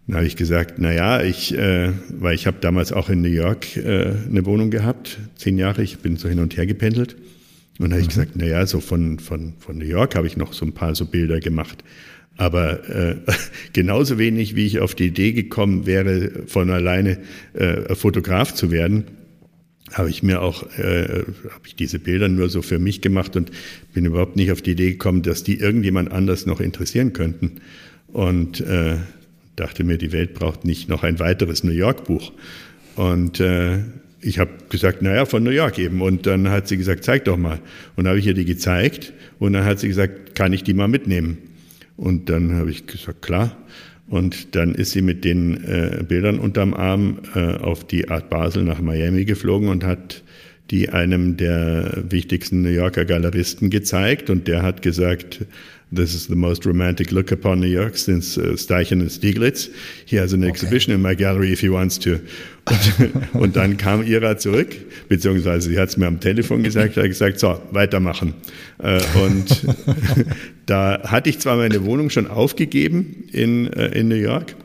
Da habe ich gesagt, na ja, ich, äh, weil ich habe damals auch in New York äh, eine Wohnung gehabt, zehn Jahre, ich bin so hin und her gependelt. Und da habe ich mhm. gesagt, na ja, so von, von, von New York habe ich noch so ein paar so Bilder gemacht. Aber äh, [laughs] genauso wenig, wie ich auf die Idee gekommen wäre, von alleine äh, Fotograf zu werden, habe ich mir auch, äh, habe ich diese Bilder nur so für mich gemacht und bin überhaupt nicht auf die Idee gekommen, dass die irgendjemand anders noch interessieren könnten. Und äh, dachte mir, die Welt braucht nicht noch ein weiteres New York-Buch. Und äh, ich habe gesagt, naja, von New York eben. Und dann hat sie gesagt, zeig doch mal. Und habe ich ihr die gezeigt. Und dann hat sie gesagt, kann ich die mal mitnehmen? Und dann habe ich gesagt, klar. Und dann ist sie mit den äh, Bildern unterm Arm äh, auf die Art Basel nach Miami geflogen und hat die einem der wichtigsten New Yorker Galeristen gezeigt. Und der hat gesagt, This is the most romantic look upon New York since uh, Steichen and Stieglitz. He has an okay. exhibition in my gallery if he wants to. Und, [laughs] und dann kam Ira zurück, beziehungsweise sie hat es mir am Telefon gesagt, hat gesagt, so, weitermachen. Äh, und [laughs] da hatte ich zwar meine Wohnung schon aufgegeben in, äh, in New York,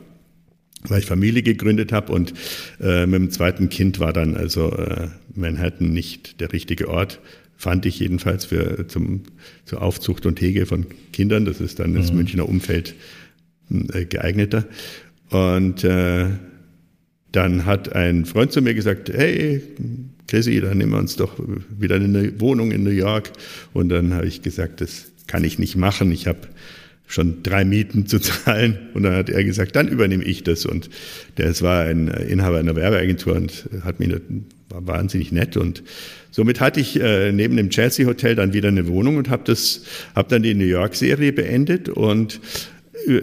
weil ich Familie gegründet habe und äh, mit dem zweiten Kind war dann also äh, Manhattan nicht der richtige Ort fand ich jedenfalls für zum, zur Aufzucht und Hege von Kindern. Das ist dann das mhm. Münchner Umfeld äh, geeigneter. Und äh, dann hat ein Freund zu mir gesagt, hey, Chrissy, dann nehmen wir uns doch wieder eine Wohnung in New York. Und dann habe ich gesagt, das kann ich nicht machen. Ich habe schon drei Mieten zu [laughs] zahlen. Und dann hat er gesagt, dann übernehme ich das. Und der war ein Inhaber einer Werbeagentur und hat mir war wahnsinnig nett. Und somit hatte ich äh, neben dem Chelsea Hotel dann wieder eine Wohnung und habe das, habe dann die New York Serie beendet und äh,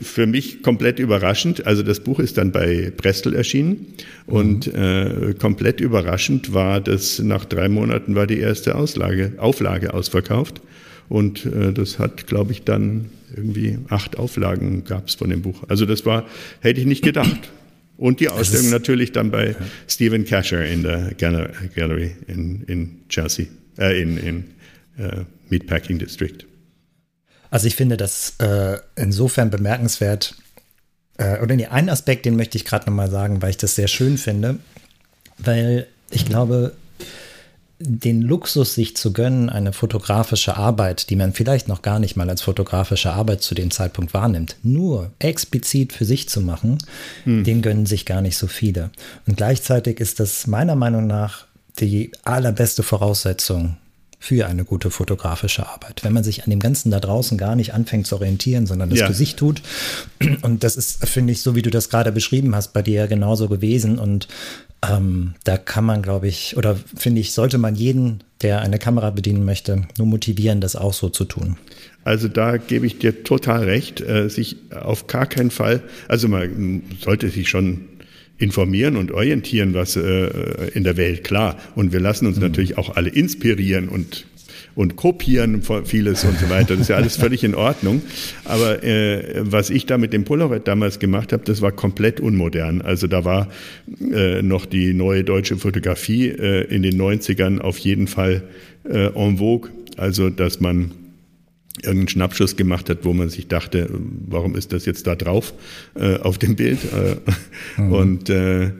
für mich komplett überraschend. Also das Buch ist dann bei Brestol erschienen und mhm. äh, komplett überraschend war, dass nach drei Monaten war die erste Auslage, Auflage ausverkauft. Und äh, das hat, glaube ich, dann irgendwie acht Auflagen gab es von dem Buch. Also das war, hätte ich nicht gedacht. Und die Ausstellung natürlich dann bei ja. Stephen Casher in der Gallery in, in Chelsea, äh, in, in äh, Meatpacking District. Also ich finde das äh, insofern bemerkenswert. Äh, oder nee, einen Aspekt, den möchte ich gerade nochmal sagen, weil ich das sehr schön finde. Weil ich glaube, den Luxus, sich zu gönnen, eine fotografische Arbeit, die man vielleicht noch gar nicht mal als fotografische Arbeit zu dem Zeitpunkt wahrnimmt, nur explizit für sich zu machen, hm. den gönnen sich gar nicht so viele. Und gleichzeitig ist das meiner Meinung nach die allerbeste Voraussetzung für eine gute fotografische Arbeit. Wenn man sich an dem Ganzen da draußen gar nicht anfängt zu orientieren, sondern das ja. für sich tut. Und das ist, finde ich, so wie du das gerade beschrieben hast, bei dir genauso gewesen. Und ähm, da kann man, glaube ich, oder finde ich, sollte man jeden, der eine Kamera bedienen möchte, nur motivieren, das auch so zu tun. Also da gebe ich dir total recht, äh, sich auf gar keinen Fall, also man sollte sich schon informieren und orientieren, was äh, in der Welt, klar. Und wir lassen uns mhm. natürlich auch alle inspirieren und und kopieren vieles und so weiter. Das ist ja alles völlig in Ordnung. Aber äh, was ich da mit dem Polaroid damals gemacht habe, das war komplett unmodern. Also da war äh, noch die neue deutsche Fotografie äh, in den 90ern auf jeden Fall äh, en vogue. Also dass man irgendeinen Schnappschuss gemacht hat, wo man sich dachte, warum ist das jetzt da drauf äh, auf dem Bild? Äh, mhm. Und äh,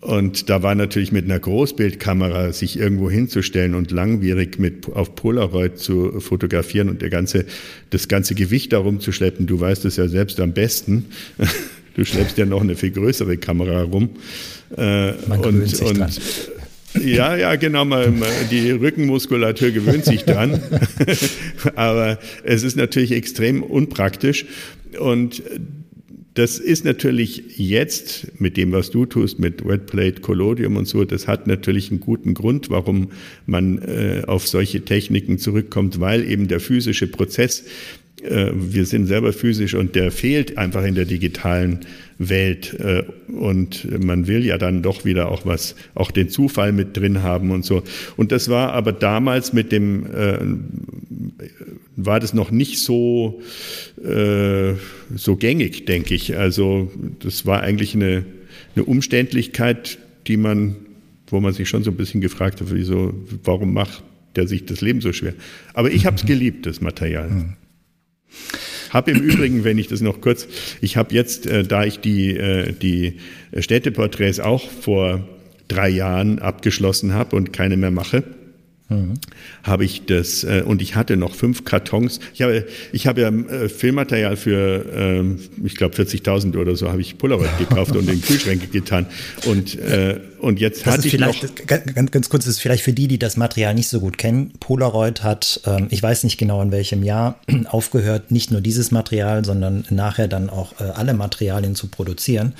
und da war natürlich mit einer Großbildkamera sich irgendwo hinzustellen und langwierig mit auf Polaroid zu fotografieren und der ganze, das ganze Gewicht darum zu schleppen. Du weißt es ja selbst am besten. [laughs] Du schleppst ja noch eine viel größere Kamera rum. Äh, Man und, sich und dran. [laughs] Ja, ja, genau. Man, die Rückenmuskulatur gewöhnt sich dran. [laughs] Aber es ist natürlich extrem unpraktisch. Und das ist natürlich jetzt mit dem, was du tust, mit Wetplate, Collodium und so, das hat natürlich einen guten Grund, warum man äh, auf solche Techniken zurückkommt, weil eben der physische Prozess äh, wir sind selber physisch und der fehlt einfach in der digitalen Welt. Äh, und man will ja dann doch wieder auch was, auch den Zufall mit drin haben und so. Und das war aber damals mit dem, äh, war das noch nicht so, so gängig, denke ich. Also das war eigentlich eine, eine Umständlichkeit, die man, wo man sich schon so ein bisschen gefragt hat, wieso, warum macht der sich das Leben so schwer? Aber ich habe es [laughs] geliebt, das Material. Mhm. Habe im Übrigen, wenn ich das noch kurz, ich habe jetzt, äh, da ich die, äh, die Städteporträts auch vor drei Jahren abgeschlossen habe und keine mehr mache, Mhm. habe ich das äh, und ich hatte noch fünf Kartons. Ich habe, ich habe ja äh, Filmmaterial für, ähm, ich glaube 40.000 oder so, habe ich Polaroid gekauft und in Kühlschränke getan. Und äh, und jetzt das hatte ich vielleicht, noch ganz, ganz kurz, das ist vielleicht für die, die das Material nicht so gut kennen. Polaroid hat, ähm, ich weiß nicht genau in welchem Jahr, [clears throat] aufgehört, nicht nur dieses Material, sondern nachher dann auch äh, alle Materialien zu produzieren.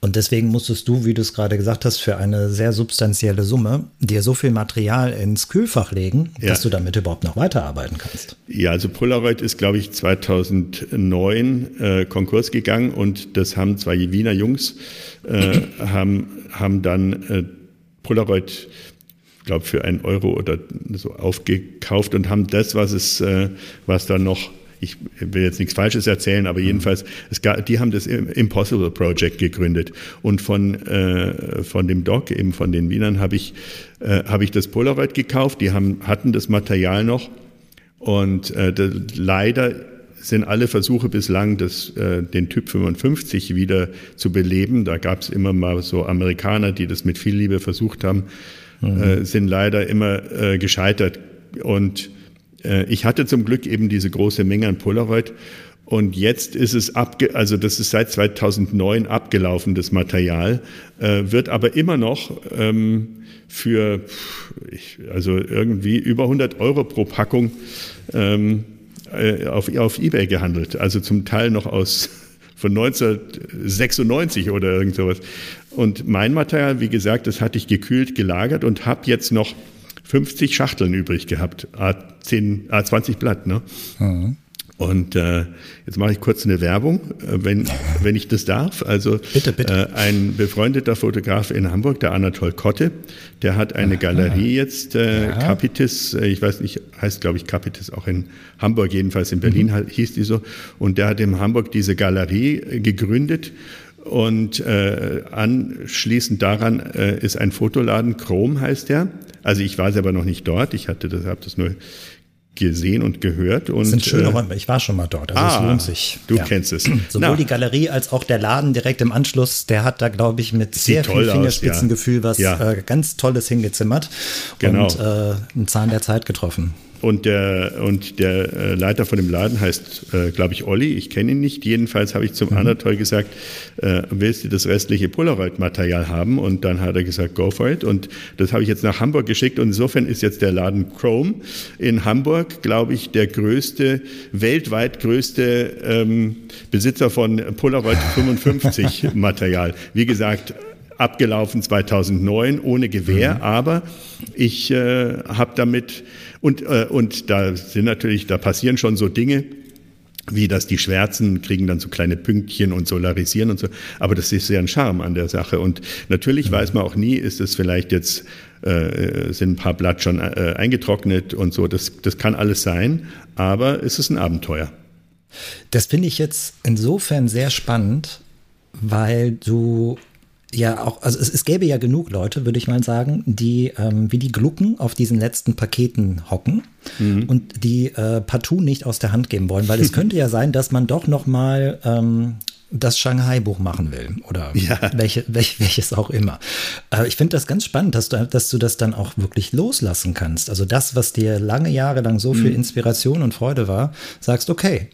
Und deswegen musstest du, wie du es gerade gesagt hast, für eine sehr substanzielle Summe dir so viel Material ins Kühlfach legen, ja. dass du damit überhaupt noch weiterarbeiten kannst. Ja, also Polaroid ist, glaube ich, 2009 äh, Konkurs gegangen und das haben zwei Wiener Jungs, äh, [clears throat] haben, haben dann äh, Polaroid glaube für einen Euro oder so aufgekauft und haben das, was es, äh, was da noch ich will jetzt nichts Falsches erzählen, aber jedenfalls, es gab, die haben das Impossible Project gegründet. Und von, äh, von dem Doc, eben von den Wienern, habe ich, äh, hab ich das Polaroid gekauft. Die haben, hatten das Material noch. Und äh, das, leider sind alle Versuche bislang, das, äh, den Typ 55 wieder zu beleben. Da gab es immer mal so Amerikaner, die das mit viel Liebe versucht haben, mhm. äh, sind leider immer äh, gescheitert. Und ich hatte zum Glück eben diese große Menge an Polaroid. Und jetzt ist es abge, also das ist seit 2009 abgelaufen, das Material, äh, wird aber immer noch ähm, für, ich, also irgendwie über 100 Euro pro Packung ähm, äh, auf, auf Ebay gehandelt. Also zum Teil noch aus [laughs] von 1996 oder irgend sowas. Und mein Material, wie gesagt, das hatte ich gekühlt gelagert und habe jetzt noch 50 Schachteln übrig gehabt, A10, A20 Blatt. Ne? Mhm. Und äh, jetzt mache ich kurz eine Werbung, äh, wenn, [laughs] wenn ich das darf. Also bitte, bitte. Äh, ein befreundeter Fotograf in Hamburg, der Anatol Kotte, der hat eine Aha. Galerie jetzt, äh, ja. Capitis, äh, ich weiß nicht, heißt glaube ich Capitis auch in Hamburg, jedenfalls in Berlin mhm. hieß die so. Und der hat in Hamburg diese Galerie äh, gegründet und äh, anschließend daran äh, ist ein Fotoladen, Chrome heißt der. Also ich war selber noch nicht dort, ich hatte das, habe das nur gesehen und gehört. Und, das sind schöne äh, Räume. Ich war schon mal dort. Also ah, es lohnt sich. Du ja. kennst es. [clears throat] Sowohl Na. die Galerie als auch der Laden direkt im Anschluss, der hat da, glaube ich, mit sehr viel Fingerspitzengefühl aus, ja. was ja. Äh, ganz Tolles hingezimmert genau. und äh, einen Zahn der Zeit getroffen. Und der, und der äh, Leiter von dem Laden heißt, äh, glaube ich, Olli. Ich kenne ihn nicht. Jedenfalls habe ich zum mhm. Anatol gesagt, äh, willst du das restliche Polaroid-Material haben? Und dann hat er gesagt, go for it. Und das habe ich jetzt nach Hamburg geschickt. Und insofern ist jetzt der Laden Chrome in Hamburg, glaube ich, der größte, weltweit größte ähm, Besitzer von Polaroid [laughs] 55 Material. Wie gesagt, abgelaufen 2009 ohne Gewehr, mhm. aber ich äh, habe damit und, äh, und da sind natürlich, da passieren schon so Dinge, wie dass die Schwärzen kriegen dann so kleine Pünktchen und solarisieren und so. Aber das ist ja ein Charme an der Sache. Und natürlich mhm. weiß man auch nie, ist es vielleicht jetzt, äh, sind ein paar Blatt schon äh, eingetrocknet und so. Das, das kann alles sein, aber es ist ein Abenteuer. Das finde ich jetzt insofern sehr spannend, weil du ja auch, also es, es, gäbe ja genug Leute, würde ich mal sagen, die ähm, wie die Glucken auf diesen letzten Paketen hocken mhm. und die äh, partout nicht aus der Hand geben wollen, weil es [laughs] könnte ja sein, dass man doch noch mal ähm, das Shanghai-Buch machen will oder [laughs] ja. welche, welch, welches auch immer. Äh, ich finde das ganz spannend, dass du, dass du das dann auch wirklich loslassen kannst. Also das, was dir lange Jahre lang so viel mhm. Inspiration und Freude war, sagst, okay,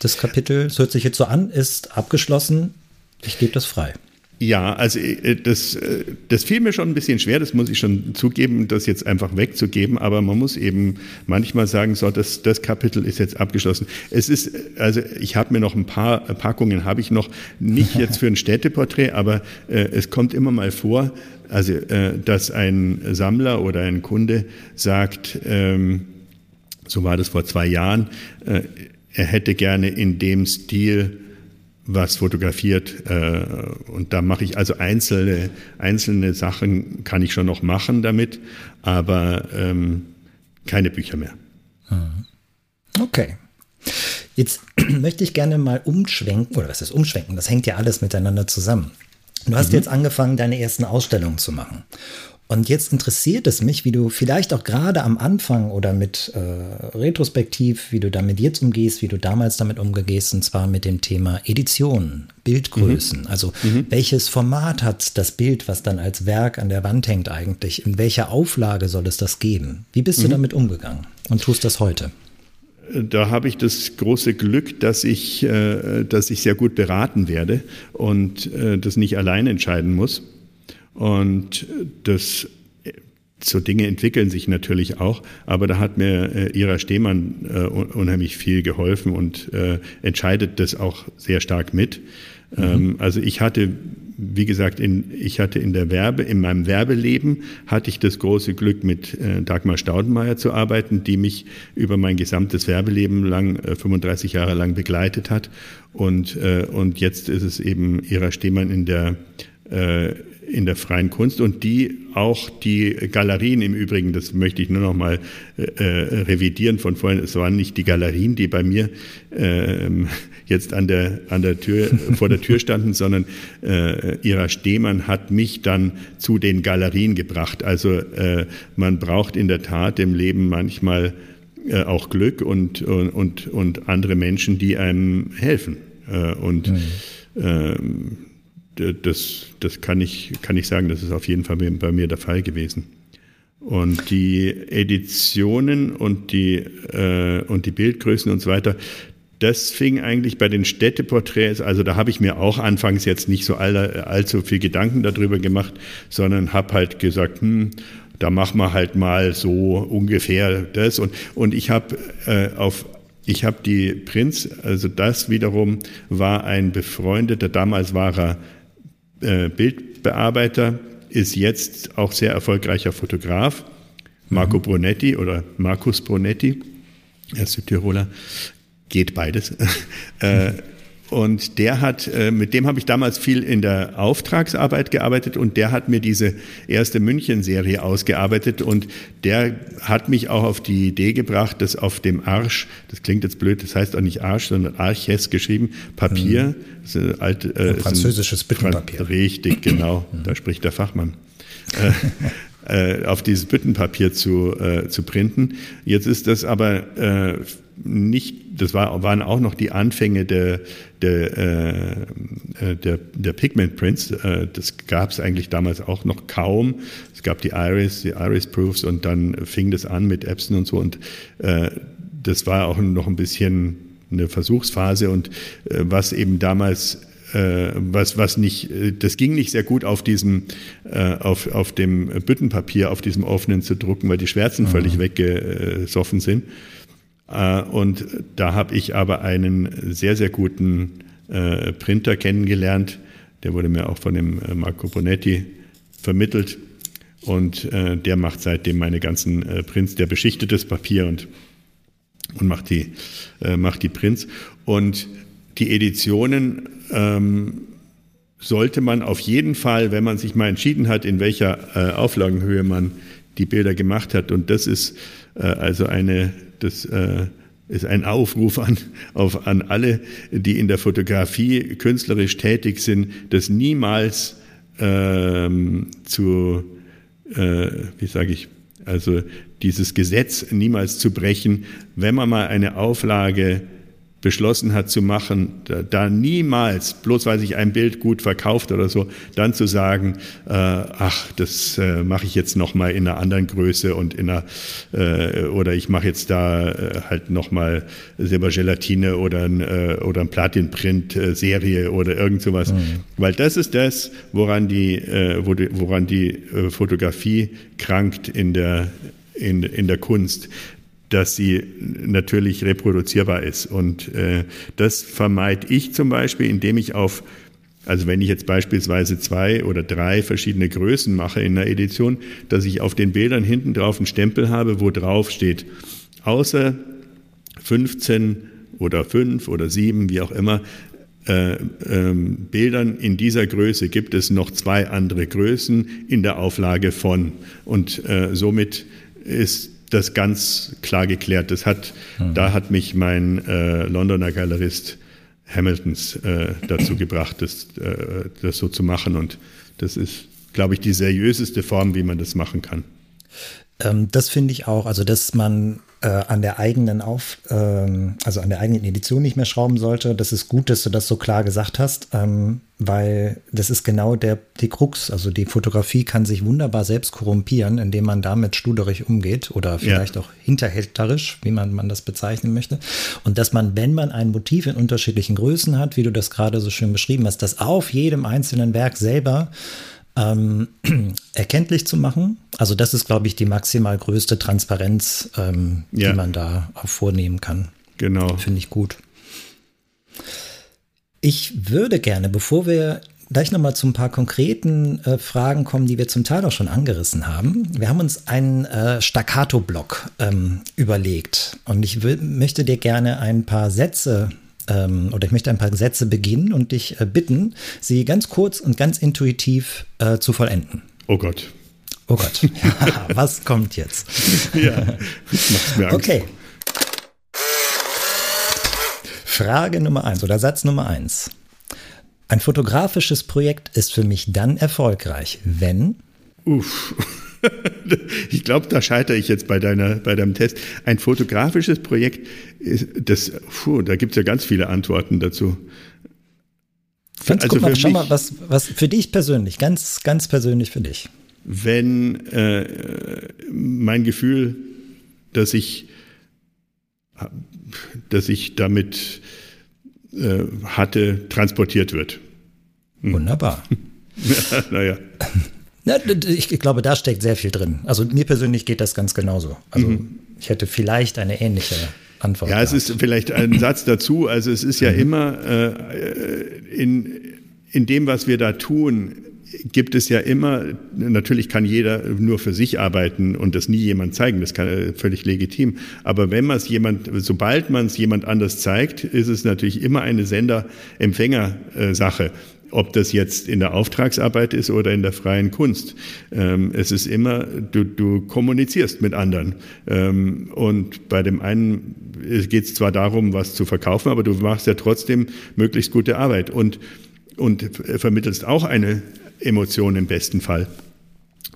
das Kapitel, es hört sich jetzt so an, ist abgeschlossen, ich gebe das frei. Ja, also äh, das, äh, das fiel mir schon ein bisschen schwer, das muss ich schon zugeben, das jetzt einfach wegzugeben, aber man muss eben manchmal sagen, so, das, das Kapitel ist jetzt abgeschlossen. Es ist, also ich habe mir noch ein paar Packungen, habe ich noch, nicht [laughs] jetzt für ein Städteporträt, aber äh, es kommt immer mal vor, also äh, dass ein Sammler oder ein Kunde sagt, ähm, so war das vor zwei Jahren, äh, er hätte gerne in dem Stil was fotografiert. Äh, und da mache ich also einzelne, einzelne Sachen kann ich schon noch machen damit, aber ähm, keine Bücher mehr. Mhm. Okay. Jetzt [clears throat] möchte ich gerne mal umschwenken, oder was ist umschwenken? Das hängt ja alles miteinander zusammen. Du hast mhm. jetzt angefangen, deine ersten Ausstellungen zu machen. Und jetzt interessiert es mich, wie du vielleicht auch gerade am Anfang oder mit äh, retrospektiv, wie du damit jetzt umgehst, wie du damals damit umgehst, und zwar mit dem Thema Edition, Bildgrößen. Mhm. Also mhm. welches Format hat das Bild, was dann als Werk an der Wand hängt eigentlich? In welcher Auflage soll es das geben? Wie bist mhm. du damit umgegangen und tust das heute? Da habe ich das große Glück, dass ich, äh, dass ich sehr gut beraten werde und äh, das nicht allein entscheiden muss. Und das so Dinge entwickeln sich natürlich auch, aber da hat mir äh, Ira Stehmann äh, unheimlich viel geholfen und äh, entscheidet das auch sehr stark mit. Mhm. Ähm, also ich hatte, wie gesagt, in, ich hatte in der Werbe, in meinem Werbeleben hatte ich das große Glück, mit äh, Dagmar Staudenmeier zu arbeiten, die mich über mein gesamtes Werbeleben lang, äh, 35 Jahre lang begleitet hat. Und, äh, und jetzt ist es eben Ira Stehmann in der äh, in der freien Kunst und die auch die Galerien im Übrigen, das möchte ich nur noch mal äh, äh, revidieren von vorhin, es waren nicht die Galerien, die bei mir äh, jetzt an der, an der Tür, [laughs] vor der Tür standen, sondern äh, Ira Stehmann hat mich dann zu den Galerien gebracht. Also äh, man braucht in der Tat im Leben manchmal äh, auch Glück und, und, und andere Menschen, die einem helfen. Äh, und mhm. ähm, das, das kann, ich, kann ich sagen, das ist auf jeden Fall bei mir der Fall gewesen. Und die Editionen und die, äh, und die Bildgrößen und so weiter, das fing eigentlich bei den Städteporträts, also da habe ich mir auch anfangs jetzt nicht so all, allzu viel Gedanken darüber gemacht, sondern habe halt gesagt, hm, da machen wir halt mal so ungefähr das. Und, und ich habe äh, auf ich habe die Prinz, also das wiederum war ein befreundeter, damals war er äh, Bildbearbeiter, ist jetzt auch sehr erfolgreicher Fotograf. Marco mhm. Brunetti oder Markus Brunetti, er ist Südtiroler, geht beides. [laughs] äh, und der hat, äh, mit dem habe ich damals viel in der Auftragsarbeit gearbeitet und der hat mir diese erste München-Serie ausgearbeitet und der hat mich auch auf die Idee gebracht, dass auf dem Arsch, das klingt jetzt blöd, das heißt auch nicht Arsch, sondern Arches geschrieben, Papier, mhm. das ist alte, äh, französisches Büttenpapier. Richtig, genau, mhm. da spricht der Fachmann. [laughs] Äh, auf dieses Büttenpapier zu, äh, zu printen. Jetzt ist das aber äh, nicht, das war, waren auch noch die Anfänge der, der, äh, der, der Pigment Prints. Äh, das gab es eigentlich damals auch noch kaum. Es gab die Iris, die Iris Proofs und dann fing das an mit Epson und so. Und äh, das war auch noch ein bisschen eine Versuchsphase und äh, was eben damals äh, was, was nicht, äh, das ging nicht sehr gut auf diesem, äh, auf, auf dem Büttenpapier, auf diesem offenen zu drucken, weil die Schwärzen mhm. völlig weggesoffen sind. Äh, und da habe ich aber einen sehr, sehr guten äh, Printer kennengelernt. Der wurde mir auch von dem äh, Marco Bonetti vermittelt. Und der macht seitdem meine ganzen Prints, der beschichtet das Papier und, und macht, die, macht die Prints. Und die Editionen ähm, sollte man auf jeden Fall, wenn man sich mal entschieden hat, in welcher Auflagenhöhe man die Bilder gemacht hat. Und das ist also eine das äh, ist ein Aufruf an, auf, an alle, die in der Fotografie künstlerisch tätig sind, das niemals ähm, zu, äh, wie sage ich, also dieses Gesetz niemals zu brechen, wenn man mal eine Auflage beschlossen hat zu machen, da, da, niemals, bloß weil sich ein Bild gut verkauft oder so, dann zu sagen, äh, ach, das äh, mache ich jetzt nochmal in einer anderen Größe und in einer, äh, oder ich mache jetzt da äh, halt nochmal Silbergelatine oder ein, äh, oder ein Platinprint-Serie oder irgend sowas. Mhm. Weil das ist das, woran die, äh, woran die äh, Fotografie krankt in der, in, in der Kunst dass sie natürlich reproduzierbar ist. Und äh, das vermeide ich zum Beispiel, indem ich auf, also wenn ich jetzt beispielsweise zwei oder drei verschiedene Größen mache in einer Edition, dass ich auf den Bildern hinten drauf einen Stempel habe, wo drauf steht, außer 15 oder 5 oder 7, wie auch immer, äh, ähm, Bildern in dieser Größe gibt es noch zwei andere Größen in der Auflage von. Und äh, somit ist das ganz klar geklärt. Das hat, mhm. Da hat mich mein äh, Londoner Galerist Hamiltons äh, dazu [clears throat] gebracht, das, äh, das so zu machen. Und das ist glaube ich, die seriöseste Form, wie man das machen kann. Ähm, das finde ich auch. Also, dass man äh, an der eigenen Auf, ähm, also an der eigenen Edition nicht mehr schrauben sollte. Das ist gut, dass du das so klar gesagt hast, ähm, weil das ist genau der die Krux. Also die Fotografie kann sich wunderbar selbst korrumpieren, indem man damit studerig umgeht oder vielleicht ja. auch hinterhälterisch, wie man, man das bezeichnen möchte. Und dass man, wenn man ein Motiv in unterschiedlichen Größen hat, wie du das gerade so schön beschrieben hast, das auf jedem einzelnen Werk selber ähm, [clears throat] erkenntlich zu machen. Also das ist, glaube ich, die maximal größte Transparenz, ähm, ja. die man da auch vornehmen kann. Genau. Finde ich gut. Ich würde gerne, bevor wir gleich nochmal zu ein paar konkreten äh, Fragen kommen, die wir zum Teil auch schon angerissen haben. Wir haben uns einen äh, Staccato-Block ähm, überlegt und ich möchte dir gerne ein paar Sätze ähm, oder ich möchte ein paar Sätze beginnen und dich äh, bitten, sie ganz kurz und ganz intuitiv äh, zu vollenden. Oh Gott. Oh Gott. Ja, [laughs] was kommt jetzt? [laughs] ja, macht's mir Angst. Okay. Frage Nummer eins oder Satz Nummer eins. Ein fotografisches Projekt ist für mich dann erfolgreich, wenn. Uff. Ich glaube, da scheitere ich jetzt bei, deiner, bei deinem Test. Ein fotografisches Projekt, das, puh, da gibt es ja ganz viele Antworten dazu. Ganz also guck mal, schau mal, was, was für dich persönlich, ganz, ganz persönlich für dich. Wenn äh, mein Gefühl, dass ich, dass ich damit äh, hatte, transportiert wird. Hm. Wunderbar. [laughs] naja. Ja, ich glaube, da steckt sehr viel drin. Also mir persönlich geht das ganz genauso. Also mhm. ich hätte vielleicht eine ähnliche Antwort. Ja, gehabt. es ist vielleicht ein [clears throat] Satz dazu. Also es ist ja mhm. immer äh, in, in dem, was wir da tun, gibt es ja immer, natürlich kann jeder nur für sich arbeiten und das nie jemand zeigen, das kann äh, völlig legitim. Aber wenn man es jemand, sobald man es jemand anders zeigt, ist es natürlich immer eine Sender-Empfänger-Sache ob das jetzt in der Auftragsarbeit ist oder in der freien Kunst. Ähm, es ist immer, du, du kommunizierst mit anderen. Ähm, und bei dem einen geht es zwar darum, was zu verkaufen, aber du machst ja trotzdem möglichst gute Arbeit und, und vermittelst auch eine Emotion im besten Fall.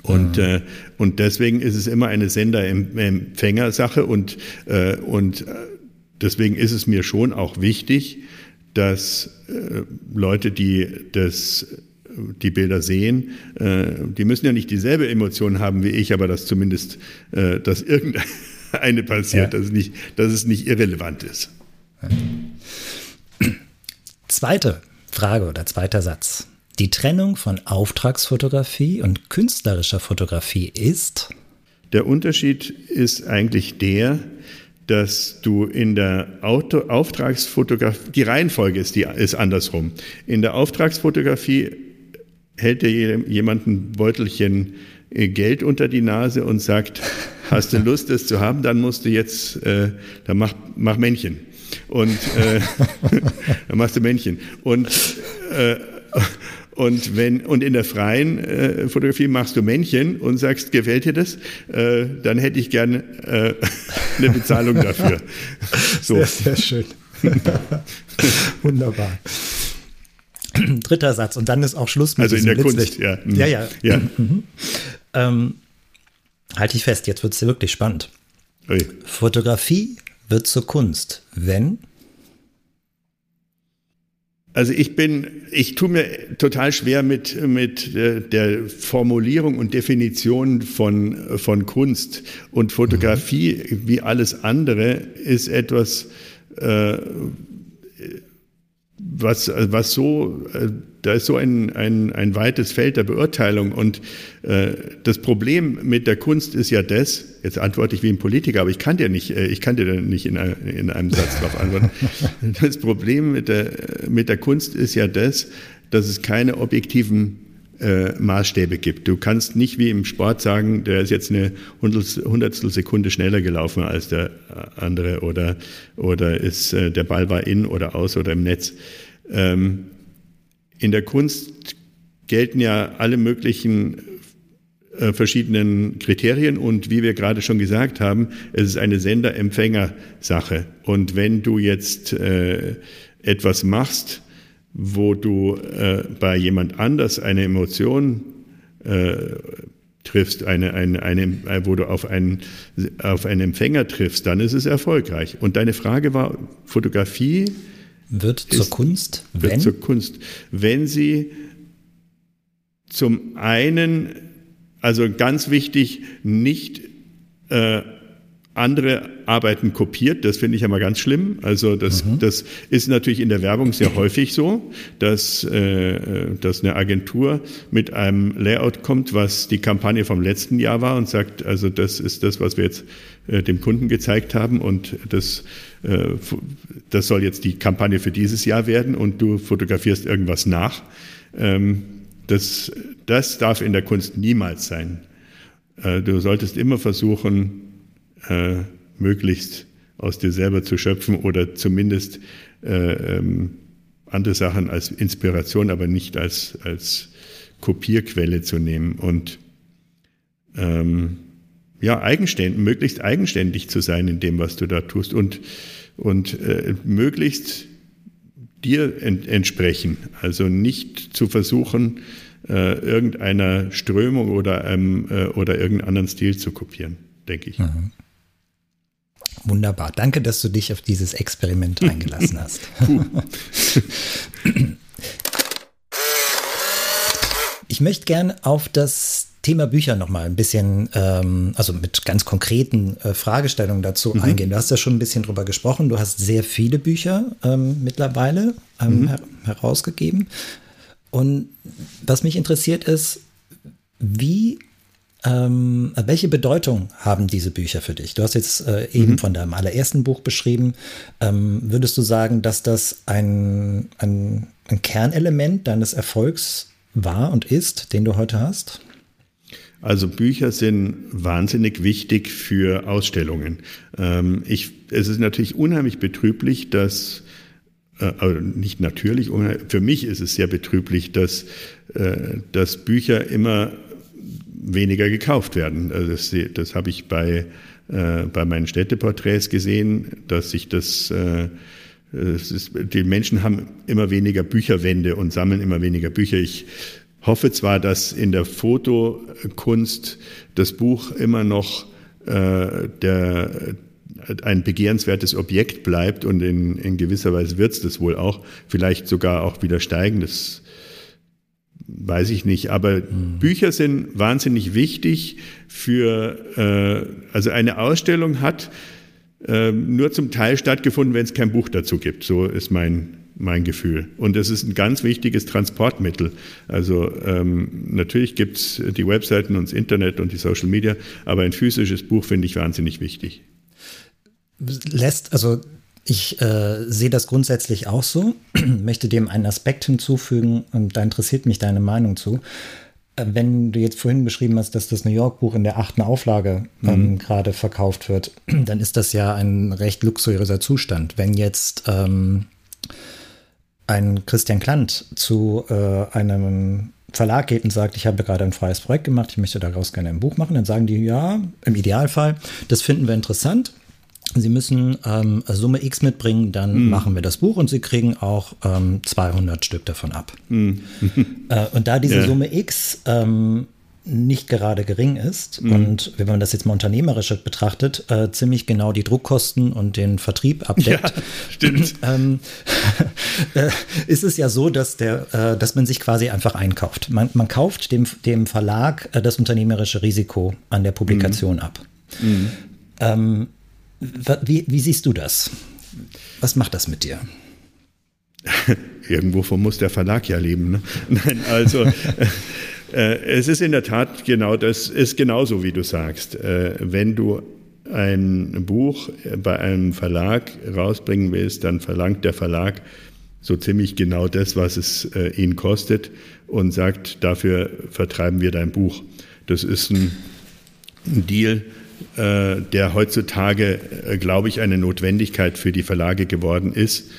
Und, mhm. äh, und deswegen ist es immer eine Sender-Empfänger-Sache und, äh, und äh, deswegen ist es mir schon auch wichtig, dass äh, Leute, die das die Bilder sehen, äh, die müssen ja nicht dieselbe Emotion haben wie ich, aber dass zumindest, äh, dass irgendeine passiert, ja. dass, es nicht, dass es nicht irrelevant ist. Zweite Frage oder zweiter Satz. Die Trennung von Auftragsfotografie und künstlerischer Fotografie ist? Der Unterschied ist eigentlich der, dass du in der Auto Auftragsfotografie, die Reihenfolge ist, die ist andersrum. In der Auftragsfotografie hält dir jemand ein Beutelchen äh, Geld unter die Nase und sagt, [laughs] hast du Lust, das zu haben, dann musst du jetzt, äh, dann mach, mach Männchen. Und äh, [laughs] dann machst du Männchen. Und äh, [laughs] und, wenn, und in der freien äh, Fotografie machst du Männchen und sagst, gefällt dir das? Äh, dann hätte ich gerne äh, [laughs] eine Bezahlung [laughs] dafür. So. Sehr, sehr schön. Wunderbar. Dritter Satz und dann ist auch Schluss mit Also in der Kunst, ja. Mhm. Ja, ja. ja. Mhm. Ähm, halte ich fest, jetzt wird es wirklich spannend. Ui. Fotografie wird zur Kunst, wenn also ich bin, ich tue mir total schwer mit, mit äh, der Formulierung und Definition von, von Kunst. Und Fotografie, mhm. wie alles andere, ist etwas, äh, was, was so, äh, da ist so ein, ein, ein weites Feld der Beurteilung. Und äh, das Problem mit der Kunst ist ja das, jetzt antworte ich wie ein Politiker, aber ich kann dir nicht, äh, ich kann dir nicht in, in einem Satz darauf antworten. [laughs] Das Problem mit der, mit der Kunst ist ja das, dass es keine objektiven äh, Maßstäbe gibt. Du kannst nicht wie im Sport sagen, der ist jetzt eine Hundertstel Sekunde schneller gelaufen als der andere oder, oder ist, äh, der Ball war in oder aus oder im Netz. Ähm, in der Kunst gelten ja alle möglichen äh, verschiedenen Kriterien und wie wir gerade schon gesagt haben, es ist eine Sender-Empfänger-Sache. Und wenn du jetzt äh, etwas machst, wo du äh, bei jemand anders eine Emotion äh, triffst, eine, eine, eine, wo du auf einen, auf einen Empfänger triffst, dann ist es erfolgreich. Und deine Frage war, Fotografie wird zur ist, Kunst, wenn? Wird zur Kunst, wenn sie zum einen, also ganz wichtig, nicht äh, andere Arbeiten kopiert. Das finde ich immer ganz schlimm. Also das, mhm. das ist natürlich in der Werbung sehr häufig so, dass, äh, dass eine Agentur mit einem Layout kommt, was die Kampagne vom letzten Jahr war und sagt, also das ist das, was wir jetzt äh, dem Kunden gezeigt haben und das, äh, das soll jetzt die Kampagne für dieses Jahr werden und du fotografierst irgendwas nach. Ähm, das, das darf in der Kunst niemals sein. Äh, du solltest immer versuchen, äh, möglichst aus dir selber zu schöpfen oder zumindest äh, ähm, andere Sachen als Inspiration, aber nicht als, als Kopierquelle zu nehmen und ähm, ja, eigenständig, möglichst eigenständig zu sein in dem, was du da tust und, und äh, möglichst dir ent entsprechen. Also nicht zu versuchen, äh, irgendeiner Strömung oder, einem, äh, oder irgendeinen anderen Stil zu kopieren, denke ich. Mhm. Wunderbar. Danke, dass du dich auf dieses Experiment [laughs] eingelassen hast. ich möchte gern auf das Thema Bücher nochmal ein bisschen, ähm, also mit ganz konkreten äh, Fragestellungen dazu mhm. eingehen. Du hast ja schon ein bisschen drüber gesprochen. Du hast sehr viele Bücher ähm, mittlerweile ähm, mhm. her herausgegeben. Und was mich interessiert ist, wie ähm, welche Bedeutung haben diese Bücher für dich? Du hast jetzt äh, eben mhm. von deinem allerersten Buch beschrieben. Ähm, würdest du sagen, dass das ein, ein, ein, Kernelement deines Erfolgs war und ist, den du heute hast? Also Bücher sind wahnsinnig wichtig für Ausstellungen. Ähm, ich, es ist natürlich unheimlich betrüblich, dass also nicht natürlich, für mich ist es sehr betrüblich, dass, äh, dass Bücher immer weniger gekauft werden. Also das, das habe ich bei, äh, bei meinen Städteporträts gesehen, dass sich das, äh, ist, die Menschen haben immer weniger Bücherwände und sammeln immer weniger Bücher. Ich hoffe zwar, dass in der Fotokunst das Buch immer noch äh, der, ein begehrenswertes Objekt bleibt und in, in gewisser Weise wird es das wohl auch, vielleicht sogar auch wieder steigen. Das weiß ich nicht, aber mhm. Bücher sind wahnsinnig wichtig für, äh, also eine Ausstellung hat äh, nur zum Teil stattgefunden, wenn es kein Buch dazu gibt. So ist mein, mein Gefühl. Und es ist ein ganz wichtiges Transportmittel. Also ähm, natürlich gibt es die Webseiten und das Internet und die Social Media, aber ein physisches Buch finde ich wahnsinnig wichtig. Lässt, also ich äh, sehe das grundsätzlich auch so, [clears throat] möchte dem einen Aspekt hinzufügen und da interessiert mich deine Meinung zu. Äh, wenn du jetzt vorhin beschrieben hast, dass das New York-Buch in der achten Auflage ähm, mhm. gerade verkauft wird, [clears throat] dann ist das ja ein recht luxuriöser Zustand. Wenn jetzt ähm, ein Christian Klant zu äh, einem Verlag geht und sagt, ich habe gerade ein freies Projekt gemacht, ich möchte daraus gerne ein Buch machen, dann sagen die, ja, im Idealfall, das finden wir interessant, Sie müssen ähm, Summe X mitbringen, dann mm. machen wir das Buch und Sie kriegen auch ähm, 200 Stück davon ab. Mm. [laughs] äh, und da diese yeah. Summe X ähm, nicht gerade gering ist mm. und wenn man das jetzt mal unternehmerisch betrachtet, äh, ziemlich genau die Druckkosten und den Vertrieb abdeckt, ja, stimmt. [laughs] ähm, äh, ist es ja so, dass, der, äh, dass man sich quasi einfach einkauft. Man, man kauft dem, dem Verlag äh, das unternehmerische Risiko an der Publikation ab. Ähm, wie, wie siehst du das? Was macht das mit dir? [laughs] Irgendwovon muss der Verlag ja leben. Ne? [laughs] Nein, also [laughs] äh, es ist in der Tat genau das, ist genauso wie du sagst. Äh, wenn du ein Buch bei einem Verlag rausbringen willst, dann verlangt der Verlag so ziemlich genau das, was es äh, ihn kostet und sagt, dafür vertreiben wir dein Buch. Das ist ein, Deal, der heutzutage, äh, glaube ich, eine Notwendigkeit für die Verlage geworden ist.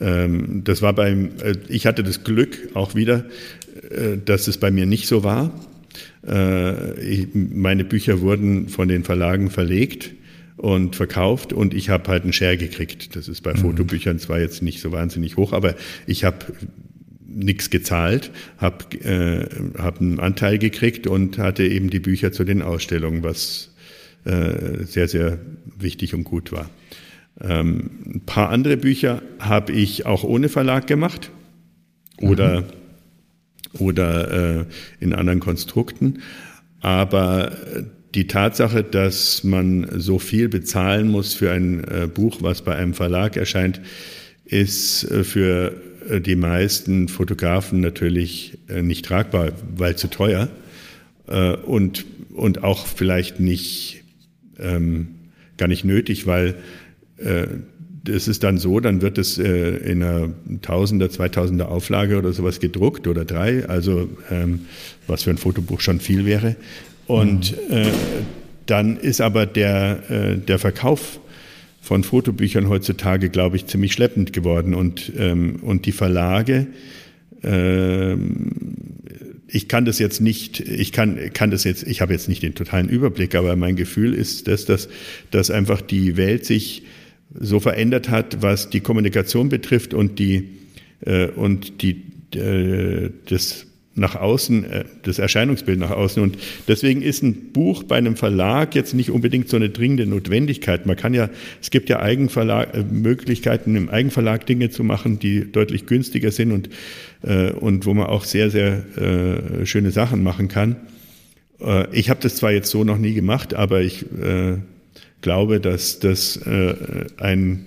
Ähm, das war beim, äh, ich hatte das Glück auch wieder, dass es bei mir nicht so war. meine Bücher wurden von den Verlagen verlegt und verkauft und ich habe halt einen Share gekriegt. Das ist bei mhm. Fotobüchern zwar jetzt nicht so wahnsinnig hoch, aber ich habe nichts gezahlt, habe äh, hab einen Anteil gekriegt und hatte eben die Bücher zu den Ausstellungen, was äh, sehr, sehr wichtig und gut war. Ähm, ein paar andere Bücher habe ich auch ohne Verlag gemacht oder, mhm. oder äh, in anderen Konstrukten. Aber die Tatsache, dass man so viel bezahlen muss für ein äh, Buch, was bei einem Verlag erscheint, ist äh, für äh, die meisten Fotografen natürlich äh, nicht tragbar, weil zu teuer und, und auch vielleicht nicht ähm, gar nicht nötig, weil äh, es ist dann so, dann wird es äh, in einer Tausender, Zweitausender Auflage oder sowas gedruckt oder drei, also ähm, was für ein Fotobuch schon viel wäre. Und mhm. äh, dann ist aber der, äh, der Verkauf von Fotobüchern heutzutage, glaube ich, ziemlich schleppend geworden. Und, ähm, und die Verlage, ähm, ich kann das jetzt nicht, ich kann, kann das jetzt, ich habe jetzt nicht den totalen Überblick, aber mein Gefühl ist, dass, dass, dass einfach die Welt sich so verändert hat, was die Kommunikation betrifft und die, äh, und die, äh, das nach außen, äh, das Erscheinungsbild nach außen. Und deswegen ist ein Buch bei einem Verlag jetzt nicht unbedingt so eine dringende Notwendigkeit. Man kann ja, es gibt ja Eigenverlag, äh, Möglichkeiten im Eigenverlag Dinge zu machen, die deutlich günstiger sind und, äh, und wo man auch sehr, sehr schöne Sachen machen kann. Ich habe das zwar jetzt so noch nie gemacht, aber ich glaube, dass das ein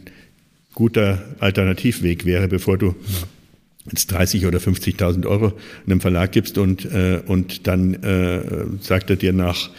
guter Alternativweg wäre, bevor du jetzt 30 oder 50.000 Euro einem Verlag gibst und, äh, und dann äh, sagt er dir nach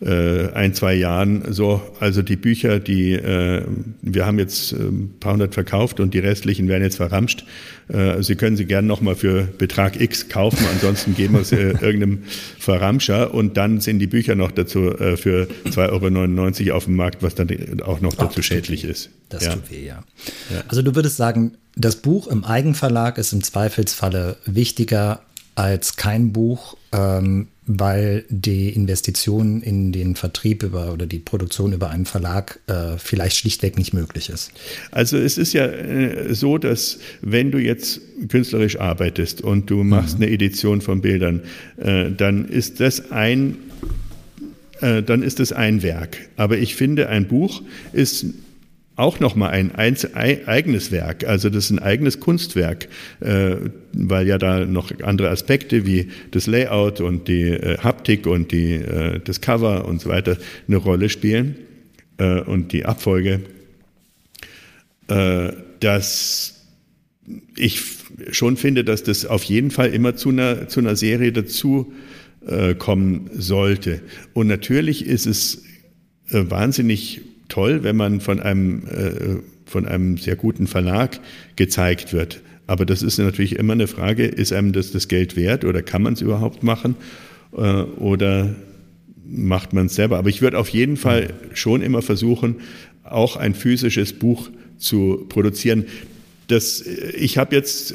äh, ein, zwei Jahren so, also die Bücher, die äh, wir haben jetzt äh, ein paar hundert verkauft und die restlichen werden jetzt verramscht. Äh, Sie können sie gerne nochmal für Betrag X kaufen, ansonsten geben wir sie äh, [laughs] irgendeinem Verramscher und dann sind die Bücher noch dazu für 2,99 Euro auf dem Markt, was dann auch noch dazu Ach, schädlich ist. Das ja. tut weh, ja. ja. Also du würdest sagen, das Buch im Eigenverlag ist im Zweifelsfalle wichtiger als kein Buch, ähm, weil die Investition in den Vertrieb über oder die Produktion über einen Verlag äh, vielleicht schlichtweg nicht möglich ist. Also es ist ja äh, so, dass wenn du jetzt künstlerisch arbeitest und du machst mhm. eine Edition von Bildern, äh, dann ist das ein äh, dann ist es ein Werk. Aber ich finde, ein Buch ist auch nochmal ein eigenes Werk, also das ist ein eigenes Kunstwerk, äh, weil ja da noch andere Aspekte wie das Layout und die äh, Haptik und die, äh, das Cover und so weiter eine Rolle spielen äh, und die Abfolge, äh, dass ich schon finde, dass das auf jeden Fall immer zu einer, zu einer Serie dazu äh, kommen sollte. Und natürlich ist es wahnsinnig toll, wenn man von einem, äh, von einem sehr guten Verlag gezeigt wird. Aber das ist natürlich immer eine Frage, ist einem das das Geld wert oder kann man es überhaupt machen äh, oder macht man es selber? Aber ich würde auf jeden Fall schon immer versuchen, auch ein physisches Buch zu produzieren. Das, ich habe jetzt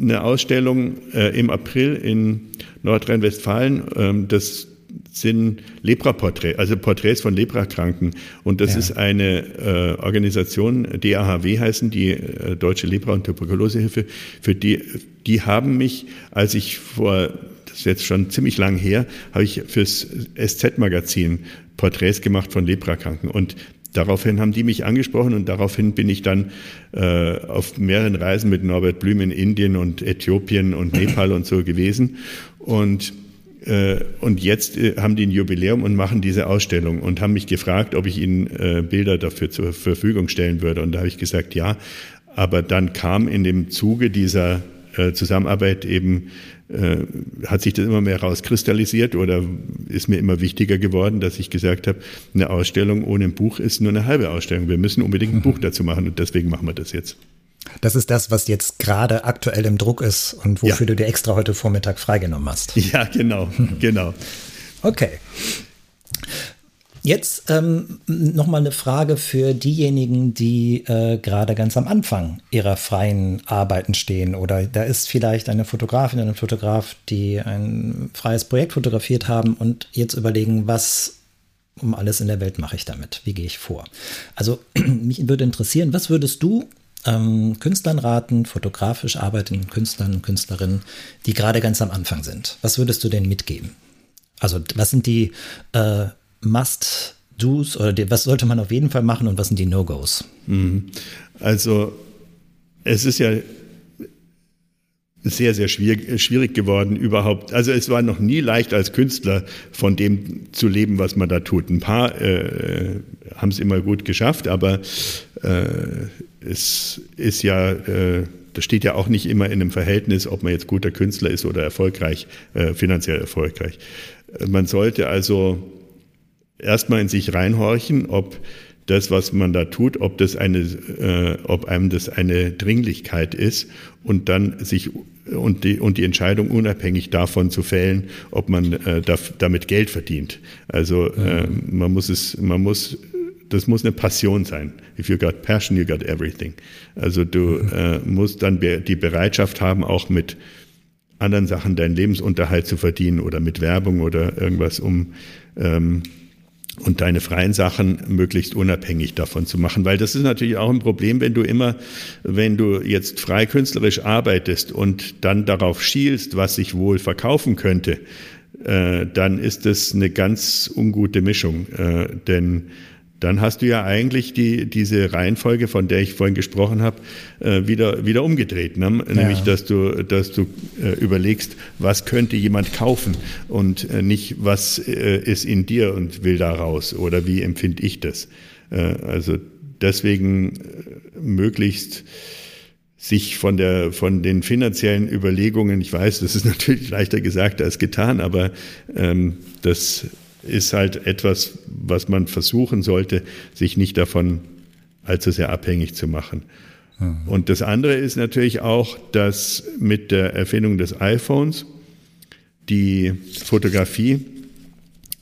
eine Ausstellung äh, im April in Nordrhein-Westfalen. Ähm, das sind Lepra-Porträts, also Porträts von Leprakranken. Und das ja. ist eine äh, Organisation, DAHW heißen, die äh, Deutsche Lepra- und Tuberkulosehilfe. Für die, die haben mich, als ich vor, das ist jetzt schon ziemlich lang her, habe ich fürs SZ-Magazin Porträts gemacht von Leprakranken. Und daraufhin haben die mich angesprochen und daraufhin bin ich dann äh, auf mehreren Reisen mit Norbert Blüm in Indien und Äthiopien und [clears throat] Nepal und so gewesen. Und und jetzt äh, haben die ein Jubiläum und machen diese Ausstellung und haben mich gefragt, ob ich ihnen äh, Bilder dafür zur Verfügung stellen würde. Und da habe ich gesagt, ja. Aber dann kam in dem Zuge dieser Zusammenarbeit eben, hat sich das immer mehr rauskristallisiert oder ist mir immer wichtiger geworden, dass ich gesagt habe, eine Ausstellung ohne ein Buch ist nur eine halbe Ausstellung. Wir müssen unbedingt ein Buch dazu machen und deswegen machen wir das jetzt. Das ist das, was jetzt gerade aktuell im Druck ist und wofür ja. du dir extra heute Vormittag freigenommen hast. [laughs] Ja, genau, [laughs] genau. Okay. Jetzt ähm, nochmal eine Frage für diejenigen, die äh, gerade ganz am Anfang ihrer freien Arbeiten stehen. Oder da ist vielleicht eine Fotografin oder ein Fotograf, die ein freies Projekt fotografiert haben und jetzt überlegen, was um alles in der Welt mache ich damit? Wie gehe ich vor? Also [clears throat] mich würde interessieren, was würdest du ähm, Künstlern raten, fotografisch arbeitenden Künstlern und Künstlerinnen, die gerade ganz am Anfang sind? Was würdest du denen mitgeben? Also was sind die äh, Must-Dos oder die, was sollte man auf jeden Fall machen und was sind die No-Gos? Mhm. Also es ist ja sehr, sehr schwierig, schwierig geworden überhaupt. Also es war noch nie leicht als Künstler von dem zu leben, was man da tut. Ein paar äh, haben es immer gut geschafft, aber äh, es ist ja, äh, das steht ja auch nicht immer in einem Verhältnis, ob man jetzt guter Künstler ist oder erfolgreich, äh, finanziell erfolgreich. Man sollte also erstmal in sich reinhorchen, ob das, was man da tut, ob das eine, äh, ob einem das eine Dringlichkeit ist und dann sich und die, und die Entscheidung unabhängig davon zu fällen, ob man äh, da, damit Geld verdient. Also äh, man muss es, man muss, das muss eine Passion sein. If you got passion, you got everything. Also du äh, musst dann die Bereitschaft haben, auch mit anderen Sachen deinen Lebensunterhalt zu verdienen oder mit Werbung oder irgendwas, um ähm, und deine freien Sachen möglichst unabhängig davon zu machen, weil das ist natürlich auch ein Problem, wenn du immer, wenn du jetzt frei künstlerisch arbeitest und dann darauf schielst, was sich wohl verkaufen könnte, äh, dann ist das eine ganz ungute Mischung, äh, denn dann hast du ja eigentlich die, diese Reihenfolge, von der ich vorhin gesprochen habe, äh, wieder, wieder umgedreht. Ne? Nämlich, dass du, dass du äh, überlegst, was könnte jemand kaufen und äh, nicht, was äh, ist in dir und will da raus oder wie empfinde ich das. Äh, also deswegen äh, möglichst sich von der von den finanziellen Überlegungen, ich weiß, das ist [laughs] natürlich leichter gesagt als getan, aber ähm, das ist halt etwas, was man versuchen sollte, sich nicht davon allzu sehr abhängig zu machen. Mhm. Und das andere ist natürlich auch, dass mit der Erfindung des iPhones die Fotografie,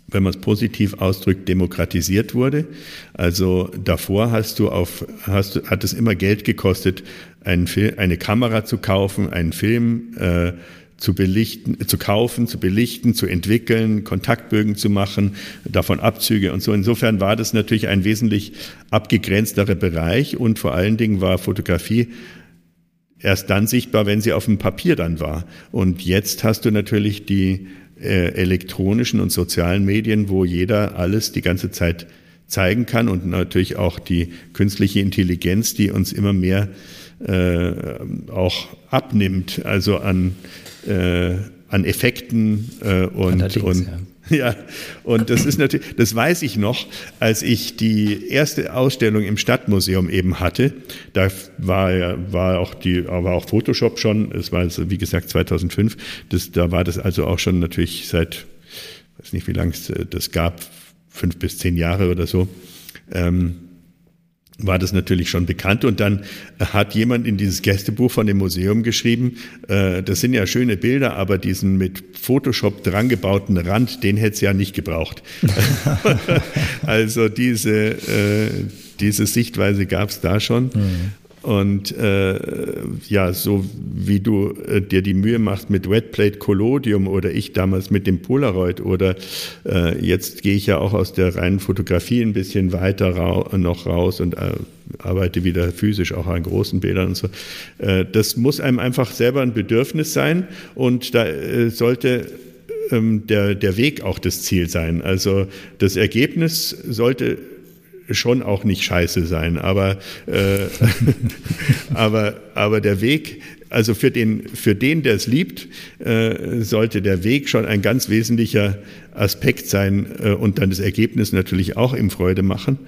wenn man es positiv ausdrückt, demokratisiert wurde. Also davor hast du auf, hast du, hat es immer Geld gekostet, einen Film, eine Kamera zu kaufen, einen Film äh, zu belichten, zu kaufen, zu belichten, zu entwickeln, Kontaktbögen zu machen, davon Abzüge und so. Insofern war das natürlich ein wesentlich abgegrenzterer Bereich und vor allen Dingen war Fotografie erst dann sichtbar, wenn sie auf dem Papier dann war. Und jetzt hast du natürlich die äh, elektronischen und sozialen Medien, wo jeder alles die ganze Zeit zeigen kann und natürlich auch die künstliche Intelligenz, die uns immer mehr äh, auch abnimmt, also an äh, an Effekten äh, und, und ja. [laughs] Ja, und das ist natürlich, das weiß ich noch, als ich die erste Ausstellung im Stadtmuseum eben hatte. Da war ja, war auch die, war auch Photoshop schon. Es war also, wie gesagt 2005. Das, da war das also auch schon natürlich seit, weiß nicht wie lange es das gab, fünf bis zehn Jahre oder so. Ähm, war das natürlich schon bekannt. Und dann hat jemand in dieses Gästebuch von dem Museum geschrieben, äh, das sind ja schöne Bilder, aber diesen mit Photoshop drangebauten Rand, den hätte es ja nicht gebraucht. [laughs] [laughs] also diese, äh, diese Sichtweise gab es da schon. Mhm. Und äh, ja, so wie du äh, dir die Mühe machst mit Wetplate Collodium oder ich damals mit dem Polaroid oder äh, jetzt gehe ich ja auch aus der reinen Fotografie ein bisschen weiter ra noch raus und äh, arbeite wieder physisch auch an großen Bildern und so. Äh, das muss einem einfach selber ein Bedürfnis sein und da äh, sollte ähm, der, der Weg auch das Ziel sein. Also das Ergebnis sollte schon auch nicht scheiße sein, aber, äh, [laughs] aber, aber der Weg, also für den, für den, der es liebt, äh, sollte der Weg schon ein ganz wesentlicher Aspekt sein äh, und dann das Ergebnis natürlich auch im Freude machen.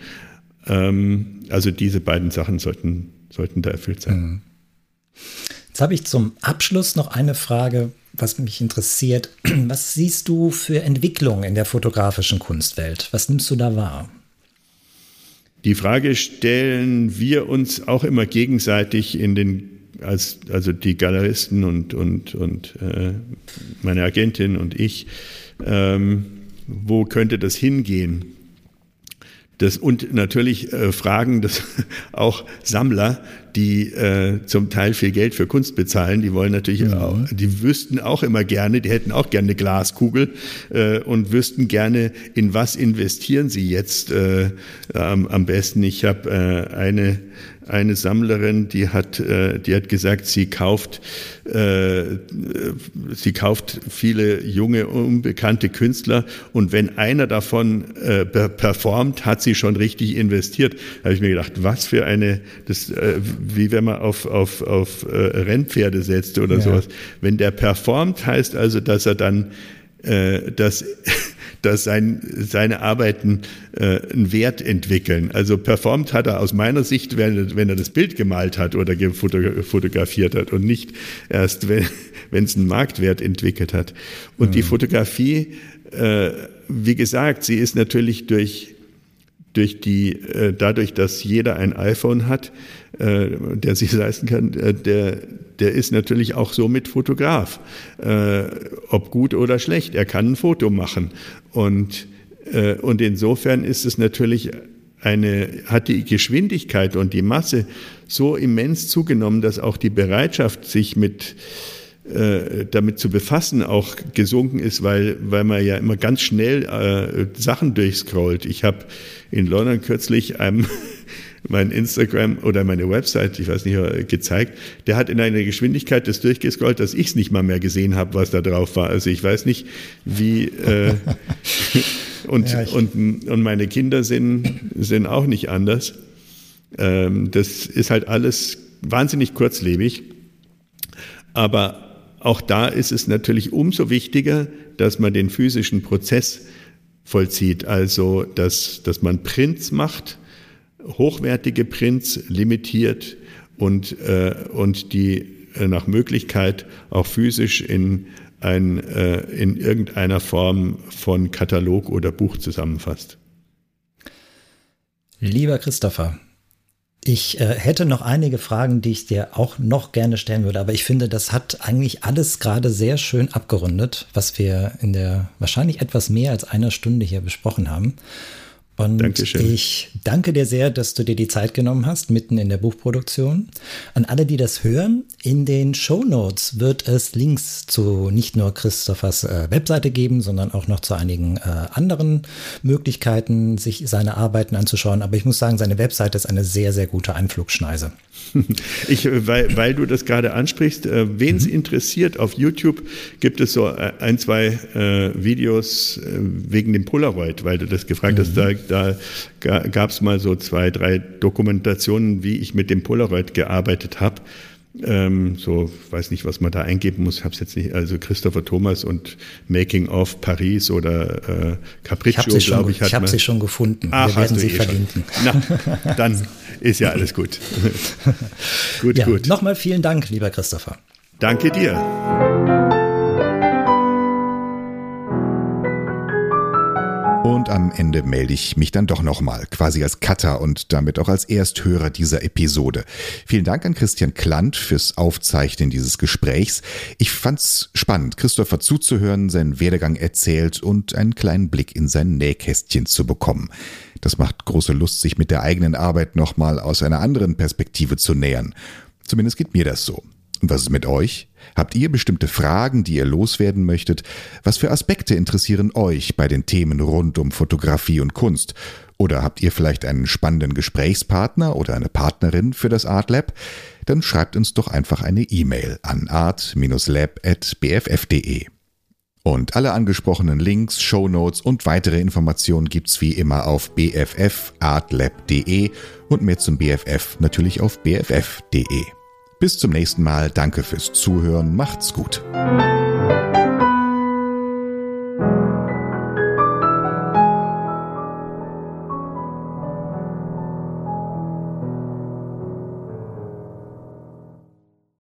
Ähm, also diese beiden Sachen sollten, sollten da erfüllt sein. Mhm. Jetzt habe ich zum Abschluss noch eine Frage, was mich interessiert. [clears throat] Was siehst du für Entwicklungen in der fotografischen Kunstwelt? Was nimmst du da wahr? Die Frage stellen wir uns auch immer gegenseitig in den, als, also die Galeristen und, und, und äh, meine Agentin und ich, ähm, wo könnte das hingehen? Das, und natürlich äh, fragen das [laughs] auch Sammler, die äh, zum Teil viel Geld für Kunst bezahlen, die wollen natürlich mhm. auch, die wüssten auch immer gerne, die hätten auch gerne eine Glaskugel äh, und wüssten gerne, in was investieren sie jetzt äh, am, am besten. Ich habe äh, eine eine Sammlerin, die hat, äh, die hat gesagt, sie kauft, äh, sie kauft viele junge, unbekannte Künstler und wenn einer davon äh, performt, hat sie schon richtig investiert. Da habe ich mir gedacht, was für eine, das, wie wenn man auf, auf, auf Rennpferde setzt oder ja. sowas. Wenn der performt, heißt also, dass er dann dass dass sein, seine Arbeiten äh, einen Wert entwickeln. Also performt hat er aus meiner Sicht, wenn, wenn er das Bild gemalt hat oder fotografiert hat und nicht erst, wenn [laughs] es einen Marktwert entwickelt hat. Und mhm. die Fotografie, äh, wie gesagt, sie ist natürlich durch durch die, äh, dadurch, dass jeder ein iPhone hat, äh, der sich [laughs] leisten kann, äh, der, der ist natürlich auch somit Fotograf. Äh, ob gut oder schlecht, er kann ein Foto machen. Und, äh, und insofern ist es natürlich eine, hat die Geschwindigkeit und die Masse so immens zugenommen, dass auch die Bereitschaft, sich mit äh, damit zu befassen auch gesunken ist, weil, weil man ja immer ganz schnell äh, Sachen durchscrollt. Ich habe in London kürzlich einem [laughs] mein Instagram oder meine Website, ich weiß nicht, äh, gezeigt. Der hat in einer Geschwindigkeit das durchgescrollt, dass ich es nicht mal mehr gesehen habe, was da drauf war. Also ich weiß nicht, wie äh, [laughs] und, ja, und, und meine Kinder sind, sind auch nicht anders. Ähm, das ist halt alles wahnsinnig kurzlebig. Aber auch da ist es natürlich umso wichtiger, dass man den physischen Prozess vollzieht, also dass, dass man Prints macht, hochwertige Prints limitiert und, äh, und die äh, nach Möglichkeit auch physisch in, ein, äh, in irgendeiner Form von Katalog oder Buch zusammenfasst. Lieber Christopher, ich äh, hätte noch einige Fragen, die ich dir auch noch gerne stellen würde, aber ich finde, das hat eigentlich alles gerade sehr schön abgerundet, was wir in der wahrscheinlich etwas mehr als einer Stunde hier besprochen haben. Und Dankeschön. ich danke dir sehr, dass du dir die Zeit genommen hast, mitten in der Buchproduktion. An alle, die das hören, in den Show Notes wird es Links zu nicht nur Christophers äh, Webseite geben, sondern auch noch zu einigen äh, anderen Möglichkeiten, sich seine Arbeiten anzuschauen. Aber ich muss sagen, seine Webseite ist eine sehr, sehr gute Einflugschneise. [laughs] Ich, weil, weil du das gerade ansprichst, äh, wen es mhm. interessiert, auf YouTube gibt es so äh, ein, zwei äh, Videos äh, wegen dem Polaroid, weil du das gefragt mhm. hast. Da, da gab es mal so zwei, drei Dokumentationen, wie ich mit dem Polaroid gearbeitet habe. Ähm, so, weiß nicht, was man da eingeben muss. Ich habe es jetzt nicht. Also Christopher Thomas und Making of Paris oder äh, Capriccio, glaube ich. Hat ich habe sie schon gefunden. Ach, Wir werden sie eh verlinken. Na, dann ist ja alles gut. [laughs] gut, ja, gut. Nochmal vielen Dank, lieber Christopher. Danke dir. Und am Ende melde ich mich dann doch nochmal, quasi als Cutter und damit auch als Ersthörer dieser Episode. Vielen Dank an Christian Klant fürs Aufzeichnen dieses Gesprächs. Ich fand's spannend, Christopher zuzuhören, seinen Werdegang erzählt und einen kleinen Blick in sein Nähkästchen zu bekommen. Das macht große Lust, sich mit der eigenen Arbeit nochmal aus einer anderen Perspektive zu nähern. Zumindest geht mir das so. Und was ist mit euch? Habt ihr bestimmte Fragen, die ihr loswerden möchtet? Was für Aspekte interessieren euch bei den Themen rund um Fotografie und Kunst? Oder habt ihr vielleicht einen spannenden Gesprächspartner oder eine Partnerin für das Art Lab? Dann schreibt uns doch einfach eine E-Mail an art-lab.bff.de. Und alle angesprochenen Links, Shownotes und weitere Informationen gibt's wie immer auf bffartlab.de und mehr zum BFF natürlich auf bff.de. Bis zum nächsten Mal. Danke fürs Zuhören. Macht's gut.